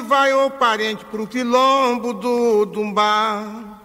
Vai o parente pro quilombo do Dumbá.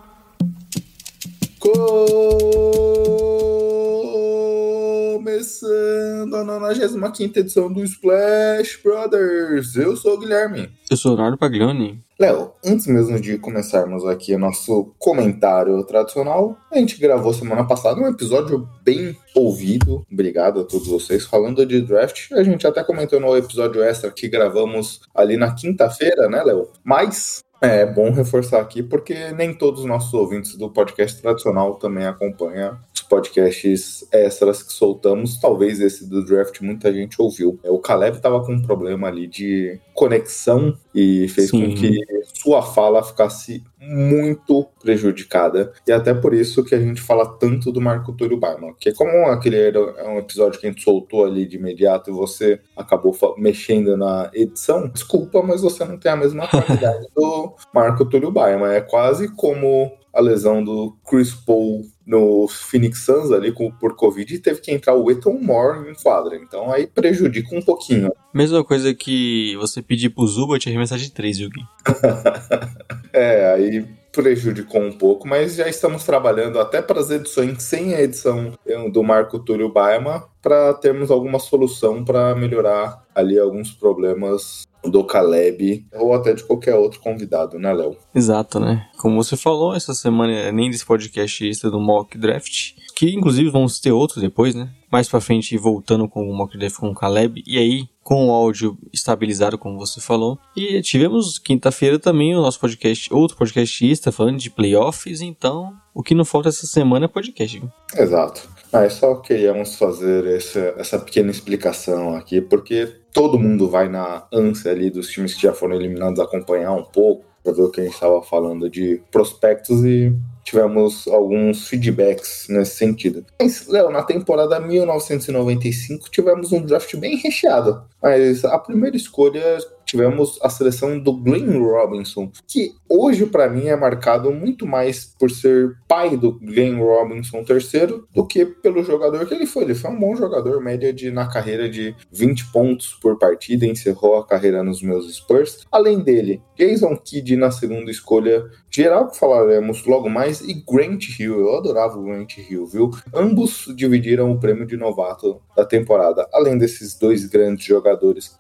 Começando a 95 edição do Splash Brothers. Eu sou o Guilherme. Eu sou o Leonardo Paglioni. Léo, antes mesmo de começarmos aqui o nosso comentário tradicional, a gente gravou semana passada um episódio bem ouvido. Obrigado a todos vocês. Falando de draft, a gente até comentou no episódio extra que gravamos ali na quinta-feira, né, Léo? Mas é bom reforçar aqui porque nem todos os nossos ouvintes do podcast tradicional também acompanham podcasts extras que soltamos. Talvez esse do draft muita gente ouviu. É, o Caleb tava com um problema ali de conexão e fez Sim. com que sua fala ficasse muito prejudicada. E até por isso que a gente fala tanto do Marco Túlio Baiman. Que como aquele era é um episódio que a gente soltou ali de imediato e você acabou mexendo na edição, desculpa, mas você não tem a mesma qualidade do Marco Túlio Baiman. É quase como a lesão do Chris Paul no Phoenix Suns ali com, por Covid teve que entrar o Eton Moore em quadra. Então aí prejudica um pouquinho. Mesma coisa que você pedir pro Zubat arremessar de 3, viu, Gui? É, aí prejudicou um pouco, mas já estamos trabalhando até para as edições sem a edição eh, do Marco Túlio Baima para termos alguma solução para melhorar ali alguns problemas do Caleb ou até de qualquer outro convidado, né, Léo? Exato, né? Como você falou, essa semana nem desse podcast extra do Mock Draft, que inclusive vamos ter outros depois, né? Mais pra frente, voltando com o Mock Draft com o Caleb, e aí com o áudio estabilizado, como você falou. E tivemos quinta-feira também o nosso podcast, outro podcast extra falando de playoffs, então o que não falta essa semana é podcast. viu? Exato. Mas só queríamos fazer essa, essa pequena explicação aqui, porque todo mundo vai na ânsia ali dos times que já foram eliminados acompanhar um pouco, para ver o que a gente estava falando de prospectos e tivemos alguns feedbacks nesse sentido. Mas, Léo, na temporada 1995 tivemos um draft bem recheado, mas a primeira escolha tivemos a seleção do Glenn Robinson, que hoje para mim é marcado muito mais por ser pai do Glenn Robinson III do que pelo jogador que ele foi. Ele foi um bom jogador, média de na carreira de 20 pontos por partida, encerrou a carreira nos meus Spurs. Além dele, Jason Kidd na segunda escolha geral que falaremos logo mais e Grant Hill. Eu adorava o Grant Hill, viu? Ambos dividiram o prêmio de novato da temporada. Além desses dois grandes jogadores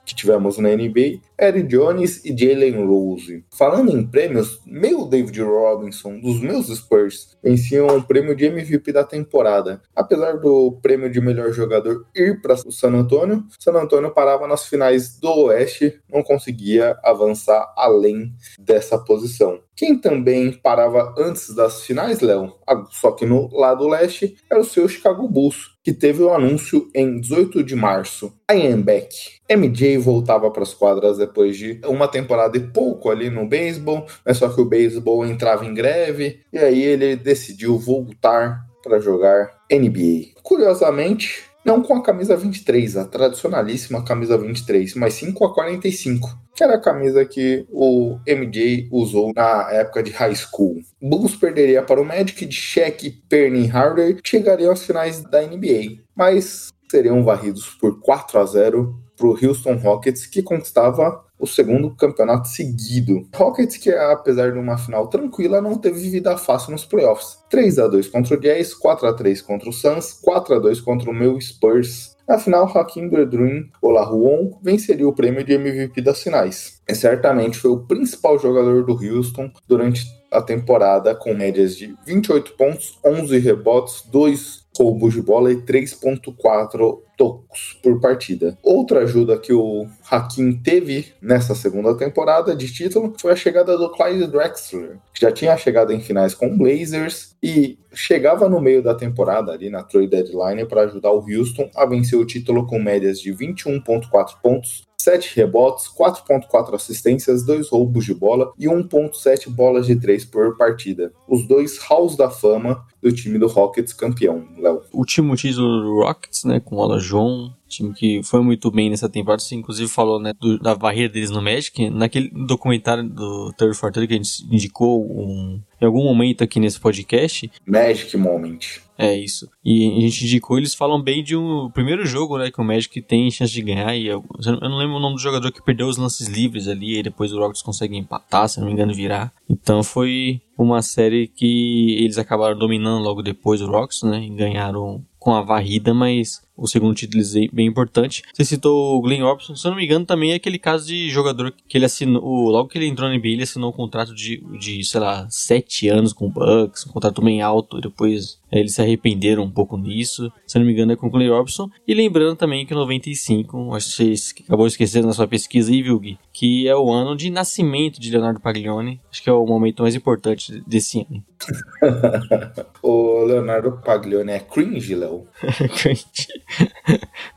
que tivemos na NBA, Eric Jones e Jalen Rose. Falando em prêmios, meu David Robinson, dos meus Spurs, venciam o prêmio de MVP da temporada. Apesar do prêmio de melhor jogador ir para o San Antonio, San Antonio parava nas finais do Oeste, não conseguia avançar além dessa posição. Quem também parava antes das finais, Léo, só que no lado leste, era o seu Chicago Bulls, que teve o anúncio em 18 de março. I am back. MJ voltava para as quadras depois de uma temporada e pouco ali no beisebol, mas só que o beisebol entrava em greve e aí ele decidiu voltar para jogar NBA. Curiosamente, não com a camisa 23, a tradicionalíssima camisa 23, mas sim com a 45, que era a camisa que o MJ usou na época de high school. Bulls perderia para o Magic de Shaq, Perny e Harder, chegariam às finais da NBA, mas seriam varridos por 4 a 0 para o Houston Rockets, que conquistava o segundo campeonato seguido. Rockets, que apesar de uma final tranquila, não teve vida fácil nos playoffs. 3 a 2 contra o Jazz, 4 a 3 contra o Suns, 4 a 2 contra o meu Spurs. Na final, Hakim Berdruin Olajuwon venceria o prêmio de MVP das finais. E certamente foi o principal jogador do Houston durante a temporada, com médias de 28 pontos, 11 rebotes, 2 roubos de bola e 3.4 tocos por partida. Outra ajuda que o Hakim teve nessa segunda temporada de título foi a chegada do Clyde Drexler, que já tinha chegado em finais com o Blazers e chegava no meio da temporada ali na trade deadline para ajudar o Houston a vencer o título com médias de 21.4 pontos, 7 rebotes, 4.4 assistências, 2 roubos de bola e 1.7 bolas de 3 por partida. Os dois halls da fama do time do Rockets campeão, Léo. O último título do Rockets, né, com o Olajuwon, time que foi muito bem nessa temporada, você inclusive falou, né, do, da barreira deles no Magic, naquele documentário do Third for Third que a gente indicou um, em algum momento aqui nesse podcast. Magic Moment. É isso. E a gente indicou, eles falam bem de um primeiro jogo, né, que o Magic tem chance de ganhar e eu, eu não lembro o nome do jogador que perdeu os lances livres ali e depois o Rockets consegue empatar, se não me engano, virar. Então foi uma série que eles acabaram dominando logo depois o Rockets, né, e ganharam com a varrida, mas o segundo título é bem importante. Você citou o Glenn Robinson, se eu não me engano, também é aquele caso de jogador que ele assinou, logo que ele entrou na NBA, ele assinou um contrato de, de sei lá, sete anos com o Bucks, um contrato bem alto, depois é, eles se arrependeram um pouco nisso, se eu não me engano é com o Glenn Robinson. E lembrando também que em 95, acho que você acabou esquecendo na sua pesquisa aí, viu, Gui? Que é o ano de nascimento de Leonardo Paglione, acho que é o momento mais importante desse ano. o Leonardo Paglione é cringe, Léo? cringe.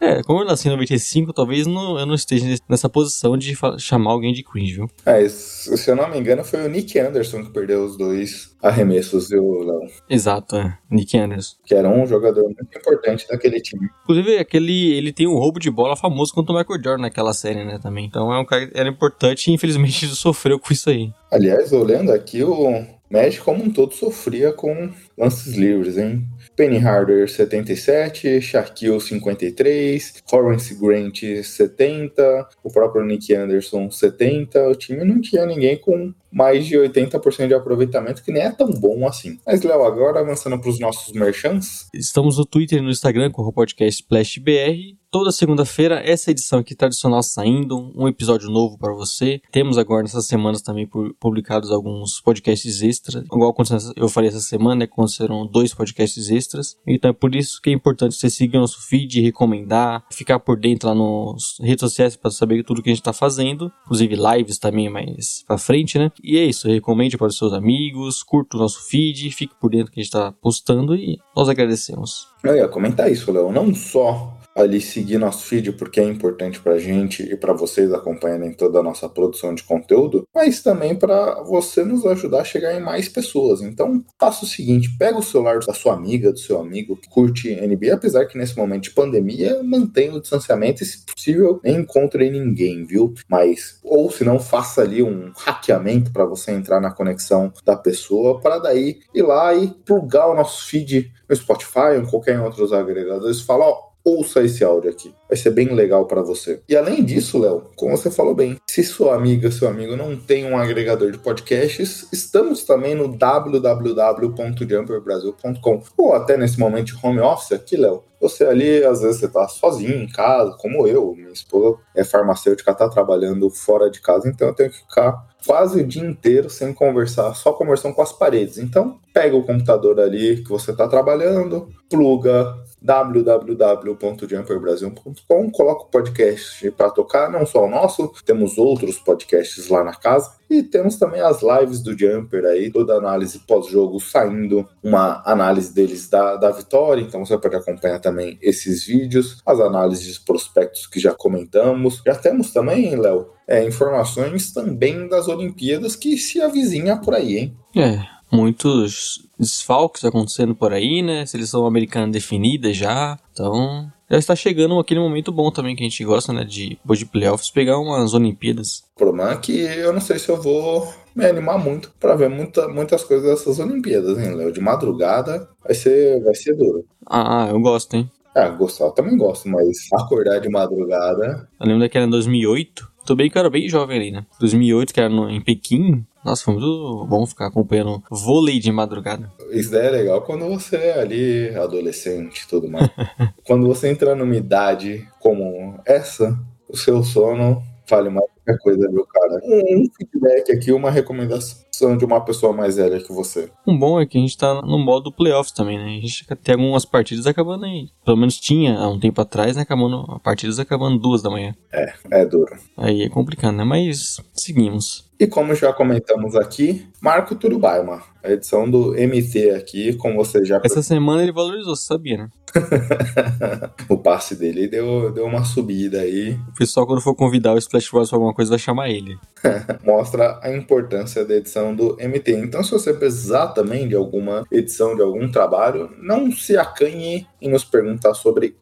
É, como eu nasci em 95, talvez não, eu não esteja nessa posição de chamar alguém de cringe, viu? É, se eu não me engano, foi o Nick Anderson que perdeu os dois arremessos, viu, Léo? Exato, é. Nick Anderson. Que era um jogador muito importante daquele time. Inclusive, aquele, ele tem um roubo de bola famoso contra o Michael Jordan naquela série, né, também. Então é um cara era importante e infelizmente sofreu com isso aí. Aliás, olhando aqui, o Magic como um todo sofria com lances livres, hein? Penny Harder 77, Shaquille 53, Horace Grant 70, o próprio Nick Anderson 70. O time não tinha ninguém com mais de 80% de aproveitamento, que nem é tão bom assim. Mas, Léo, agora avançando para os nossos merchants. Estamos no Twitter e no Instagram com o podcast SplashBR toda segunda-feira essa edição aqui tradicional saindo, um episódio novo para você. Temos agora nessas semanas também publicados alguns podcasts extras, igual eu falei essa semana, né, aconteceram dois podcasts extras. Então é por isso que é importante você seguir nosso feed, recomendar, ficar por dentro lá nas redes sociais para saber tudo que a gente está fazendo, inclusive lives também mais para frente, né? E é isso, recomende para os seus amigos, curta o nosso feed, fique por dentro que a gente está postando e nós agradecemos. Eu ia comentar isso, Léo, não só ali seguir nosso feed porque é importante para a gente e para vocês acompanharem toda a nossa produção de conteúdo, mas também para você nos ajudar a chegar em mais pessoas. Então, faça o seguinte: pega o celular da sua amiga, do seu amigo que curte NBA, apesar que nesse momento de pandemia mantenha o distanciamento e, se possível, nem encontre ninguém, viu? Mas, ou se não, faça ali um hackeamento para você entrar na conexão da pessoa, para daí ir lá e plugar o nosso feed no Spotify ou em qualquer outro agregadores e falar: ó, ouça esse áudio aqui. Vai ser bem legal para você. E além disso, Léo, como você falou bem, se sua amiga, seu amigo não tem um agregador de podcasts, estamos também no www.jumperbrasil.com ou até nesse momento home office aqui, Léo. Você ali, às vezes você tá sozinho em casa, como eu, minha esposa é farmacêutica, tá trabalhando fora de casa, então eu tenho que ficar quase o dia inteiro sem conversar, só conversando com as paredes. Então, pega o computador ali que você está trabalhando, pluga www.jumperbrasil.com, coloca o podcast para tocar, não só o nosso, temos outros podcasts lá na casa. E temos também as lives do Jumper aí, toda análise pós-jogo saindo, uma análise deles da, da vitória, então você pode acompanhar também esses vídeos, as análises prospectos que já comentamos. Já temos também, Léo, é, informações também das Olimpíadas que se avizinha por aí, hein? É, muitos desfalques acontecendo por aí, né? Seleção americana definida já. Então, já está chegando aquele momento bom também que a gente gosta, né? De, de playoffs, pegar umas Olimpíadas. O problema é que eu não sei se eu vou me animar muito para ver muita, muitas coisas dessas Olimpíadas, hein, Léo? De madrugada vai ser, vai ser duro. Ah, eu gosto, hein? Ah, gostar eu também gosto, mas acordar de madrugada. Eu lembro daquela em 2008. Tô bem que eu era bem jovem ali, né? 2008, que era no, em Pequim. Nossa, foi muito bom ficar acompanhando vôlei de madrugada. Isso daí é legal quando você é ali adolescente e tudo mais. quando você entra numa idade como essa, o seu sono vale mais qualquer coisa, viu, cara? Um, feedback aqui, uma recomendação. Precisando de uma pessoa mais velha que você. O bom é que a gente tá no modo playoffs também, né? A gente tem algumas partidas acabando aí. Pelo menos tinha há um tempo atrás, né? Acabando, partidas acabando duas da manhã. É, é duro. Aí é complicado, né? Mas seguimos. E como já comentamos aqui, Marco Turubaima, a edição do MT aqui, como você já Essa semana ele valorizou, você sabia, né? o passe dele deu, deu uma subida aí. O pessoal, quando for convidar o Splash Bros pra alguma coisa, vai chamar ele. Mostra a importância da edição do MT. Então, se você precisar também de alguma edição de algum trabalho, não se acanhe em nos perguntar sobre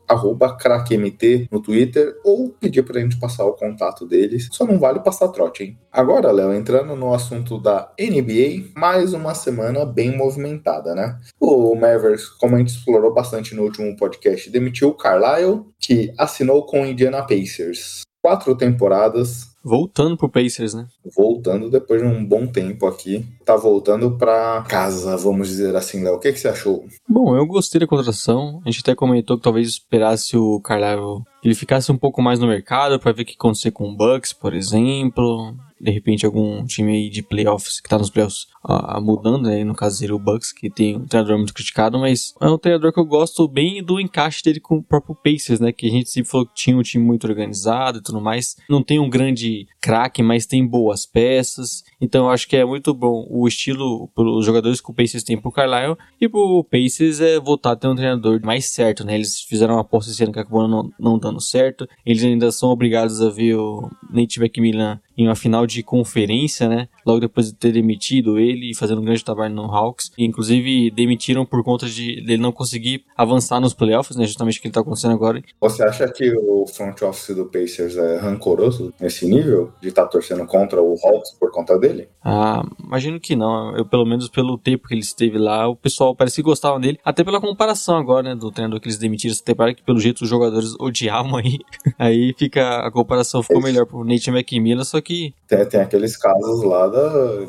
crackmt no Twitter ou pedir pra gente passar o contato deles. Só não vale passar trote, hein? Agora, Léo, entrando no assunto da NBA, mais uma semana bem movimentada, né? O Mavericks, como a gente explorou bastante no último podcast, demitiu o Carlisle, que assinou com o Indiana Pacers. Quatro temporadas, Voltando pro Pacers, né? voltando depois de um bom tempo aqui. Tá voltando pra casa, vamos dizer assim, Léo. O que, que você achou? Bom, eu gostei da contratação. A gente até comentou que talvez esperasse o Carlisle que ele ficasse um pouco mais no mercado para ver o que acontecer com o Bucks, por exemplo. De repente, algum time aí de playoffs que tá nos playoffs ah, mudando, né? No caso, seria o Bucks, que tem um treinador muito criticado, mas é um treinador que eu gosto bem do encaixe dele com o próprio Pacers, né? Que a gente sempre falou que tinha um time muito organizado e tudo mais. Não tem um grande craque, mas tem boas peças. Então eu acho que é muito bom o estilo os jogadores que o Pacers tem pro Carlisle e pro Pacers é voltar a ter um treinador mais certo, né? Eles fizeram uma aposta esse ano que acabou não, não dando certo. Eles ainda são obrigados a ver o Nate McMillan em uma final de conferência, né? Logo depois de ter demitido ele e fazendo um grande trabalho no Hawks. E, inclusive, demitiram por conta de ele não conseguir avançar nos playoffs, né? Justamente o que ele tá acontecendo agora. Você acha que o front office do Pacers é rancoroso nesse nível? De estar tá torcendo contra o Hawks por conta dele? Ah, imagino que não. Eu, pelo menos pelo tempo que ele esteve lá, o pessoal parece que gostava dele. Até pela comparação agora, né? Do treinador que eles demitiram essa temporada, que pelo jeito os jogadores odiavam aí. aí fica, a comparação ficou melhor pro Nate McMillan, só que... Tem, tem aqueles casos lá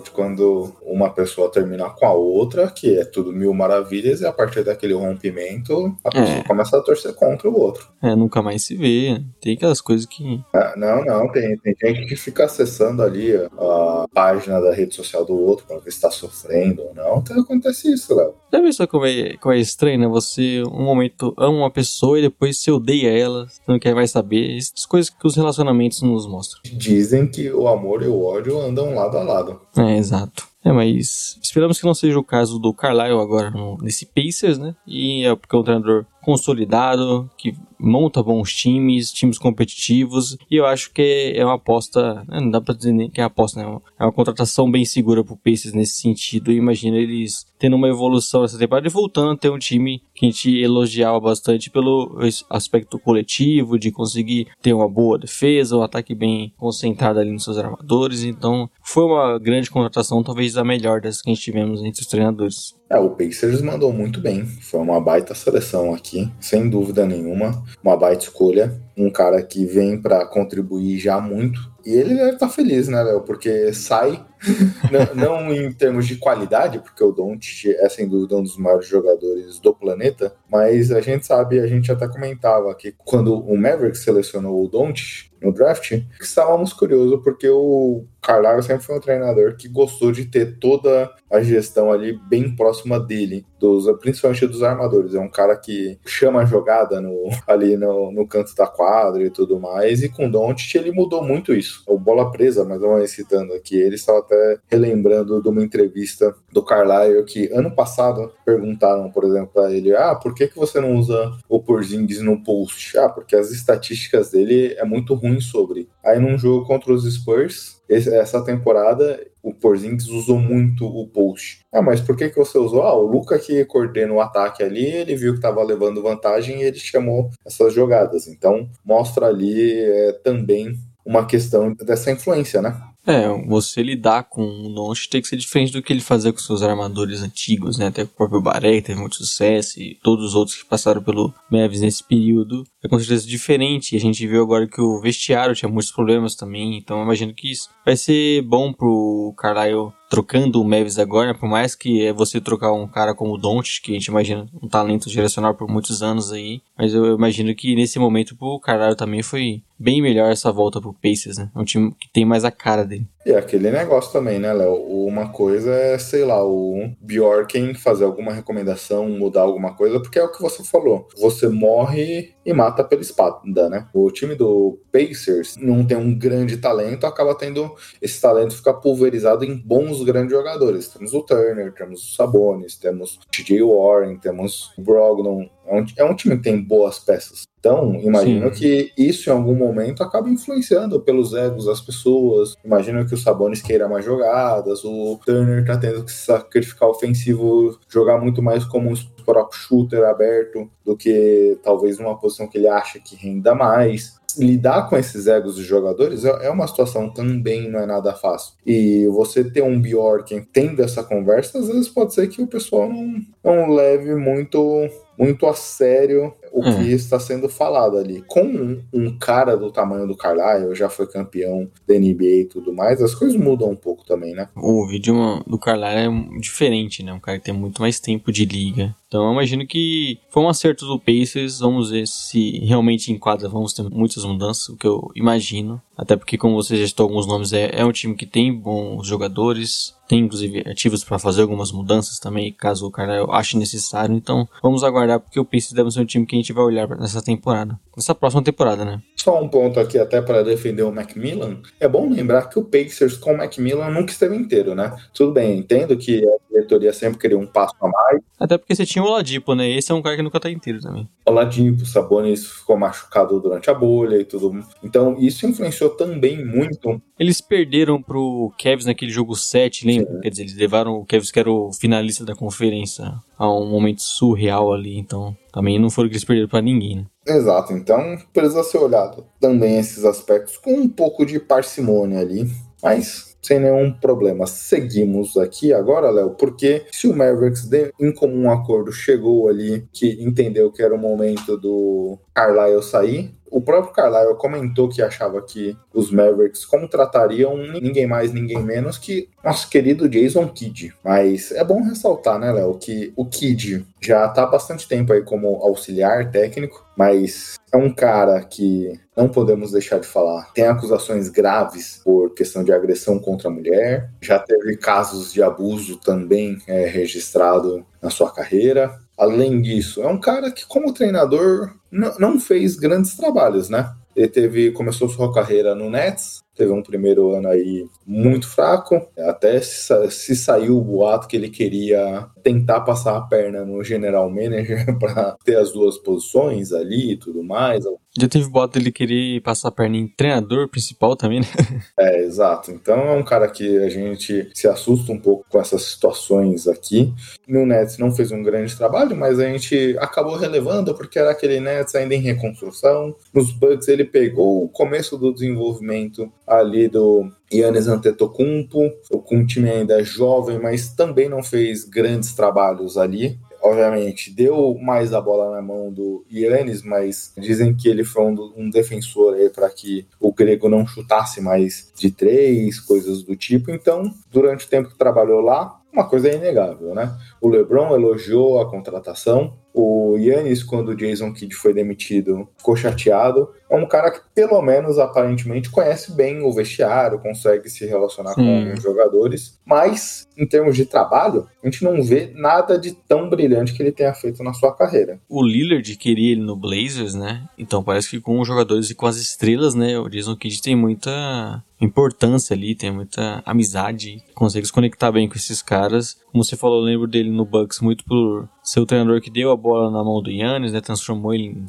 de quando uma pessoa termina com a outra, que é tudo mil maravilhas, e a partir daquele rompimento, a pessoa É. começa a torcer contra o outro. É, nunca mais se vê. Tem aquelas coisas que... Ah, Não, não, tem, tem gente que fica acessando ali a página da rede social do outro pra ver se tá sofrendo ou não. Então acontece isso, Léo. Já viu só como é, como é estranho, né? Você, um momento, ama uma pessoa e depois você odeia ela, você não quer mais saber. Essas coisas que os relacionamentos nos mostram. Dizem que o amor e o ódio andam lado a lado. É, exato. É, mas esperamos que não seja o caso do Carlisle agora no- nesse Pacers, né? E é porque um treinador consolidado, que monta bons times, times competitivos, e eu acho que é uma aposta, né, não dá pra dizer nem que é aposta, né? É uma contratação bem segura pro Pacers nesse sentido, e imagina eles tendo uma evolução nessa temporada e voltando a ter um time que a gente elogiava bastante pelo aspecto coletivo, de conseguir ter uma boa defesa, um ataque bem concentrado ali nos seus armadores, então foi uma grande contratação, talvez a melhor das que a gente tivemos entre os treinadores. É, o Pacers mandou muito bem. Foi uma baita seleção aqui, sem dúvida nenhuma. Uma baita escolha. Um cara que vem pra contribuir já muito. E ele deve estar feliz, né, Léo? Porque sai, não, em termos de qualidade, porque o Doncic é sem dúvida um dos maiores jogadores do planeta, mas a gente sabe, a gente até comentava que quando o Mavericks selecionou o Doncic no draft, estávamos curiosos porque o Carlisle sempre foi um treinador que gostou de ter toda a gestão ali bem próxima dele, dos, principalmente dos armadores. É um cara que chama a jogada no, ali no, no canto da quadra e tudo mais. E com o Doncic ele mudou muito isso. O bola presa, mas vamos citando aqui, ele estava até relembrando de uma entrevista do Carlisle que ano passado perguntaram, por exemplo, para ele: ah, por que, que você não usa o Porzingis no post? Ah, porque as estatísticas dele é muito ruim sobre. Aí num jogo contra os Spurs, essa temporada o Porzingis usou muito o post. Ah, mas por que, que você usou? Ah, o Luca que coordena o ataque ali, ele viu que estava levando vantagem e ele chamou essas jogadas. Então mostra ali é, também uma questão dessa influência, né? É, você lidar com o Doncic tem que ser diferente do que ele fazia com seus armadores antigos, né? Até o próprio Baré, que teve muito sucesso, e todos os outros que passaram pelo Mavis nesse período. É com certeza diferente. E a gente viu agora que o vestiário tinha muitos problemas também. Então imagino que isso vai ser bom pro Carlisle trocando o Mavis agora, né? por mais que é você trocar um cara como o Doncic, que a gente imagina um talento geracional por muitos anos aí, mas eu imagino que nesse momento pro Carlisle também foi bem melhor essa volta pro Pacers, né? É um time que tem mais a cara dele. E é aquele negócio também, né, Léo? Uma coisa é, sei lá, o Bjorken fazer alguma recomendação, mudar alguma coisa, porque é o que você falou. Você morre e mata pela espada, né? O time do Pacers não tem um grande talento, acaba tendo esse talento ficar pulverizado em bons grandes jogadores. Temos o Turner, temos o Sabonis, temos o TJ Warren, temos o Brogdon. É um, é um time que tem boas peças. Então, imagino Sim. que isso em algum momento acaba influenciando pelos egos das pessoas. Imagino que o Sabonis queira mais jogadas, o Turner tá tendo que sacrificar ofensivo, jogar muito mais como um próprio shooter aberto do que talvez numa posição que ele acha que renda mais lidar com esses egos dos jogadores é, é uma situação também não é nada fácil. E você ter um Bjork tendo essa conversa, às vezes pode ser que o pessoal não, não leve muito muito a sério o que hum. está sendo falado ali. Com um, um, cara do tamanho do Carlisle, já foi campeão da NBA e tudo mais, as coisas mudam um pouco também, né? O vídeo do Carlisle é diferente, né? Um cara que tem muito mais tempo de liga. Então eu imagino que foi um acerto do Pacers. Vamos ver se realmente em quadra vamos ter muitas mudanças, o que eu imagino. Até porque, como você já citou alguns nomes, é, é um time que tem bons jogadores, tem inclusive ativos para fazer algumas mudanças também, caso o cara ache necessário. Então vamos aguardar, porque o Pacers deve ser um time que a gente vai olhar nessa temporada, nessa próxima temporada, né? Só um ponto aqui, até para defender o Macmillan. É bom lembrar que o Pacers com o Macmillan nunca esteve inteiro, né? Tudo bem, entendo que a diretoria sempre queria um passo a mais. Até porque você tinha o Oladipo, né? Esse é um cara que nunca tá inteiro também. Oladipo, o Sabonis ficou machucado durante a bolha e tudo. Então isso influenciou também muito. Eles perderam pro Cavs naquele jogo 7, lembra? Sim. Quer dizer, eles levaram o Cavs que era o finalista da conferência a um momento surreal ali, então também não foram que eles perderam pra ninguém, né? Exato, então precisa ser olhado também esses aspectos com um pouco de parcimônia ali, mas sem nenhum problema. Seguimos aqui agora, Léo, porque se o Mavericks de, em comum acordo chegou ali que entendeu que era o momento do Carlisle sair, o próprio Carlisle comentou que achava que os Mavericks contratariam ninguém mais, ninguém menos que nosso querido Jason Kidd. Mas é bom ressaltar, né, Léo, que o Kidd já está há bastante tempo aí como auxiliar técnico, mas é um cara que não podemos deixar de falar. Tem acusações graves por questão de agressão contra a mulher, já teve casos de abuso também é, registrado na sua carreira. Além disso, é um cara que, como treinador, não fez grandes trabalhos, né? Ele teve, começou sua carreira no Nets, teve um primeiro ano aí muito fraco, até se, saiu o boato que ele queria tentar passar a perna no general manager para ter as duas posições ali e tudo mais. Já teve boato dele querer passar a perna em treinador principal também, né? É, exato. Então é um cara que a gente se assusta um pouco com essas situações aqui. No Nets não fez um grande trabalho, mas a gente acabou relevando porque era aquele Nets ainda em reconstrução. Nos Bucks ele pegou o começo do desenvolvimento ali do Yannis Antetokounmpo, com um time ainda jovem, mas também não fez grandes trabalhos ali. Obviamente, deu mais a bola na mão do Yannis, mas dizem que ele foi um, um defensor para que o grego não chutasse mais de três, coisas do tipo. Então, durante o tempo que trabalhou lá, uma coisa é inegável, né? O LeBron elogiou a contratação, o Yannis, quando o Jason Kidd foi demitido, ficou chateado. É um cara que, pelo menos aparentemente, conhece bem o vestiário, consegue se relacionar com os jogadores, mas em termos de trabalho, a gente não vê nada de tão brilhante que ele tenha feito na sua carreira. O Lillard queria ele no Blazers, né? Então parece que com os jogadores e com as estrelas, né? O Jason Kidd tem muita importância ali, tem muita amizade, consegue se conectar bem com esses caras. Como você falou, eu lembro dele no Bucks muito por ser o treinador que deu a bola na mão do Yannis, né? Transformou ele em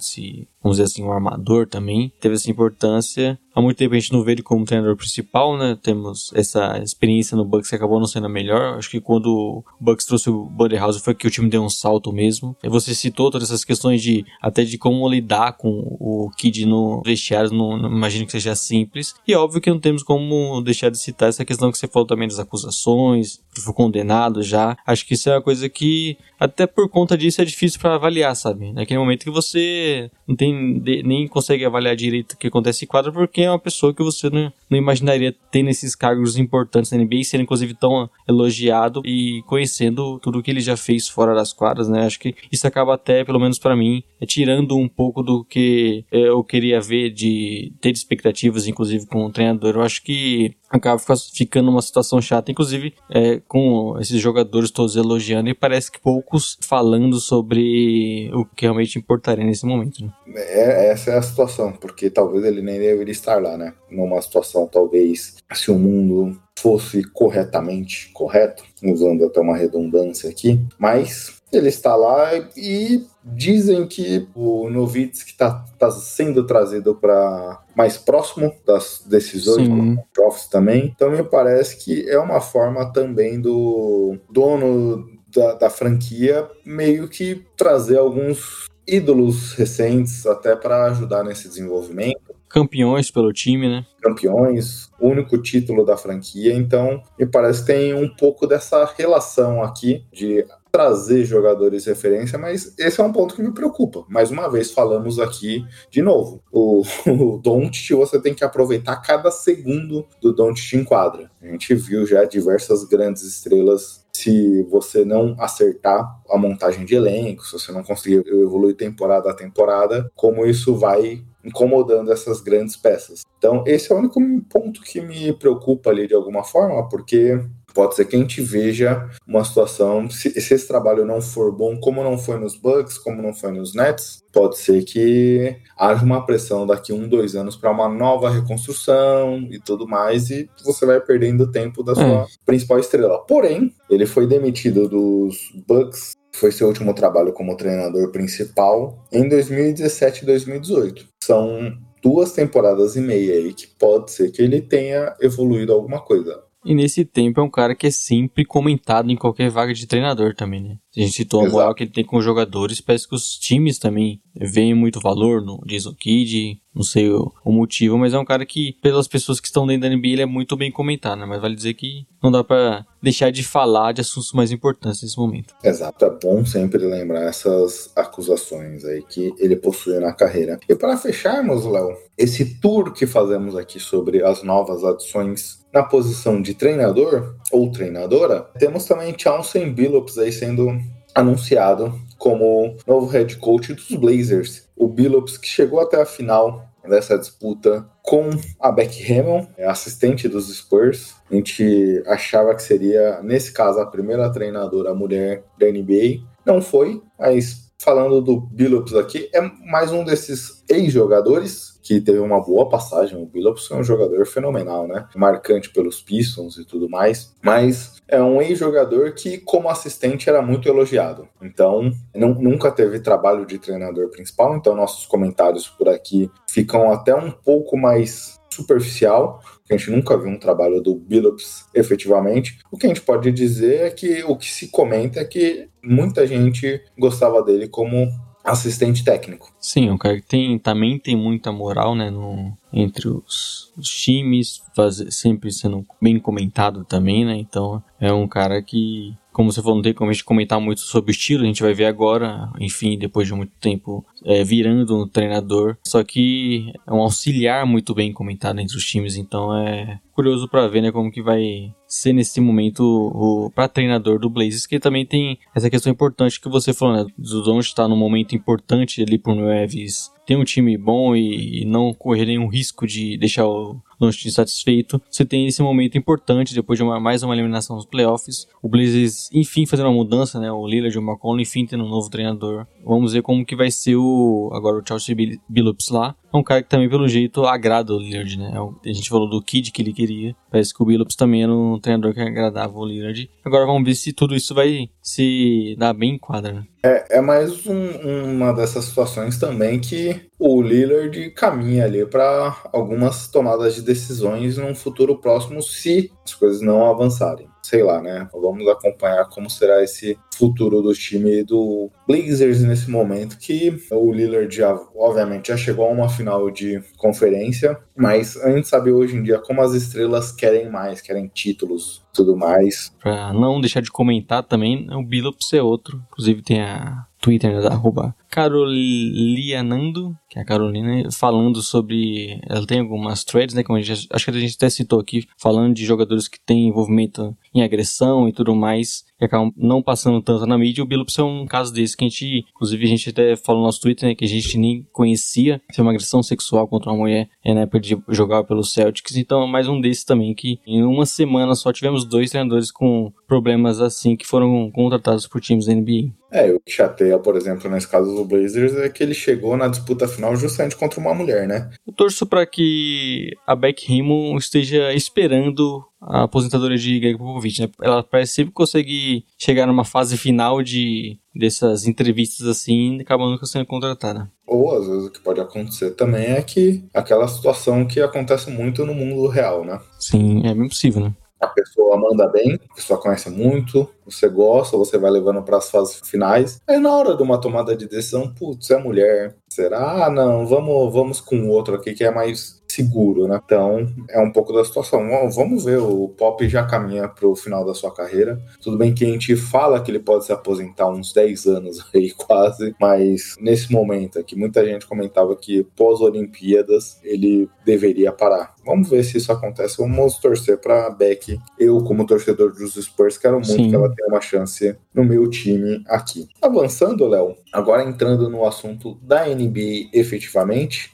vamos dizer assim, um armador também. Teve essa importância. Há muito tempo a gente não vê ele como treinador principal, né? Temos essa experiência no Bucks que acabou não sendo a melhor. Acho que quando o Bucks trouxe o Buddy House foi que o time deu um salto mesmo. E você citou todas essas questões de até de como lidar com o Kid no vestiário, não, não imagino que seja simples. E é óbvio que não temos como deixar de citar essa questão que você falou também das acusações, que foi condenado já. Acho que isso é uma coisa que, até por conta disso é difícil para avaliar, sabe? Naquele momento que você não tem nem consegue avaliar direito o que acontece em quadra porque é uma pessoa que você não, não imaginaria ter nesses cargos importantes na NBA, sendo inclusive tão elogiado e conhecendo tudo que ele já fez fora das quadras, né? Acho que isso acaba até, pelo menos para mim, tirando um pouco do que é, eu queria ver de ter expectativas, inclusive com o treinador. Eu acho que acaba ficando uma situação chata, inclusive é, com esses jogadores todos elogiando e parece que poucos falando sobre o que realmente importaria nesse momento. Né? É, essa é a situação, porque talvez ele nem deveria estar lá, né? Numa situação, talvez, se o mundo fosse corretamente correto, usando até uma redundância aqui, mas ele está lá e dizem que o Novitsky está tá sendo trazido para mais próximo das decisões do Profs também. Então me parece que é uma forma também do dono da, da franquia meio que trazer alguns ídolos recentes até para ajudar nesse desenvolvimento. Campeões pelo time, né? Campeões, único título da franquia. Então, me parece que tem um pouco dessa relação aqui de trazer jogadores de referência, mas esse é um ponto que me preocupa. Mais uma vez, falamos aqui de novo. O, o Doncic, você tem que aproveitar cada segundo do Doncic em quadra. A gente viu já diversas grandes estrelas se você não acertar a montagem de elenco, se você não conseguir evoluir temporada a temporada, como isso vai incomodando essas grandes peças. Então, esse é o único ponto que me preocupa ali de alguma forma, porque pode ser que a gente veja uma situação, se, se, esse trabalho não for bom, como não foi nos Bucks, como não foi nos Nets, pode ser que haja uma pressão daqui um, dois anos para uma nova reconstrução e tudo mais, e você vai perdendo tempo da sua hum. principal estrela. Porém, ele foi demitido dos Bucks foi seu último trabalho como treinador principal em 2017 e 2018. São duas temporadas e meia aí que pode ser que ele tenha evoluído alguma coisa. E nesse tempo é um cara que é sempre comentado em qualquer vaga de treinador também, né? A gente citou Exato. a moral que ele tem com os jogadores, parece que os times também veem muito valor no Jason Kidd, não sei o, o, motivo, mas é um cara que, pelas pessoas que estão dentro da NBA, ele é muito bem comentado, né? Mas vale dizer que não dá para deixar de falar de assuntos mais importantes nesse momento. Exato, é bom sempre lembrar essas acusações aí que ele possui na carreira. E para fecharmos, Léo, esse tour que fazemos aqui sobre as novas adições na posição de treinador ou treinadora, temos também Chauncey Billups aí sendo anunciado como novo head coach dos Blazers. O Billups que chegou até a final dessa disputa com a Beck Hammond, assistente dos Spurs. A gente achava que seria, nesse caso, a primeira treinadora mulher da NBA. Não foi, mas falando do Billups aqui, é mais um desses ex-jogadores que teve uma boa passagem. O Billups é um jogador fenomenal, né? Marcante pelos Pistons e tudo mais. Mas é um ex-jogador que, como assistente, era muito elogiado. Então, não, nunca teve trabalho de treinador principal. Então, nossos comentários por aqui ficam até um pouco mais superficial, a gente nunca viu um trabalho do Billups efetivamente. O que a gente pode dizer é que o que se comenta é que muita gente gostava dele como assistente técnico. Sim, o cara que tem, também tem muita moral, né, no, entre os, os times, faz, sempre sendo bem comentado também, né, então é um cara que como você falou, não tem como a gente comentar muito sobre o estilo, a gente vai ver agora, enfim, depois de muito tempo, é, virando um treinador. Só que é um auxiliar muito bem comentado entre os times, então é curioso para ver, né, como que vai ser nesse momento o, para treinador do Blazers, que também tem essa questão importante que você falou, né, do Don está num momento importante ali pro Neves ter um time bom e, e não correr nenhum risco de deixar o Doncic insatisfeito. Você tem esse momento importante depois de uma, mais uma eliminação nos playoffs. O Blazers, enfim, fazendo uma mudança, né? O Lillard o McCollum, enfim, tendo um novo treinador. Vamos ver como que vai ser o agora o Chelsea Billups lá é um cara que também, pelo jeito, agrada o Lillard, né? É a gente falou do Kid que ele queria. Parece que o Billups também era um treinador que agradava o Lillard. Agora vamos ver se tudo isso vai se dar bem em quadra, né? É, é mais um, uma dessas situações também que o Lillard caminha ali para algumas tomadas de decisões num futuro próximo se as coisas não avançarem. sei lá, né? Vamos acompanhar como será esse futuro do time do Blazers nesse momento que o Lillard já, obviamente, já chegou a uma final de conferência, mas a gente sabe hoje em dia como as estrelas querem mais, querem títulos, tudo mais. Pra não deixar de comentar também, o Billups é outro. Inclusive tem a Twitter né, da arroba Carolianando, que é a Carolina, falando sobre. Ela tem algumas threads, né? Como gente, acho que a gente até citou aqui, falando de jogadores que têm envolvimento em agressão e tudo mais, que acabam não passando tanto na mídia. O Billups é um caso desse que a gente, inclusive, a gente até falou no nosso Twitter, né? Que a gente nem conhecia ser uma agressão sexual contra uma mulher é, na época de jogar pelo Celtics. Então, é mais um desses também que em uma semana só tivemos dois treinadores com problemas assim que foram contratados por times da NBA. É, o que chateia, por exemplo, nesse caso do Blazers é que ele chegou na disputa final justamente contra uma mulher, né? Eu torço para que a Beck Hammond esteja esperando a aposentadoria de Greg Popovich, né? Ela parece sempre conseguir chegar numa fase final de dessas entrevistas assim, acabando nunca sendo contratada. Ou às vezes o que pode acontecer também é que aquela situação que acontece muito no mundo real, né? Sim, é bem possível, né? a pessoa manda bem, a pessoa conhece muito, você gosta, você vai levando para as fases finais. Aí na hora de uma tomada de decisão, putz, é mulher. Será? Ah, não, vamos, vamos com o outro aqui que é mais seguro, né? Então é um pouco da situação. Vamos ver, o Pop já caminha para o final da sua carreira. Tudo bem que a gente fala que ele pode se aposentar uns 10 anos aí quase, mas nesse momento aqui muita gente comentava que pós-Olimpíadas ele deveria parar. Vamos ver se isso acontece. Vamos torcer para Beck. Eu, como torcedor dos Spurs, quero muito Sim. que ela tenha uma chance no meu time aqui. Avançando, Léo, agora entrando no assunto da NBA efetivamente.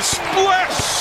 Splash!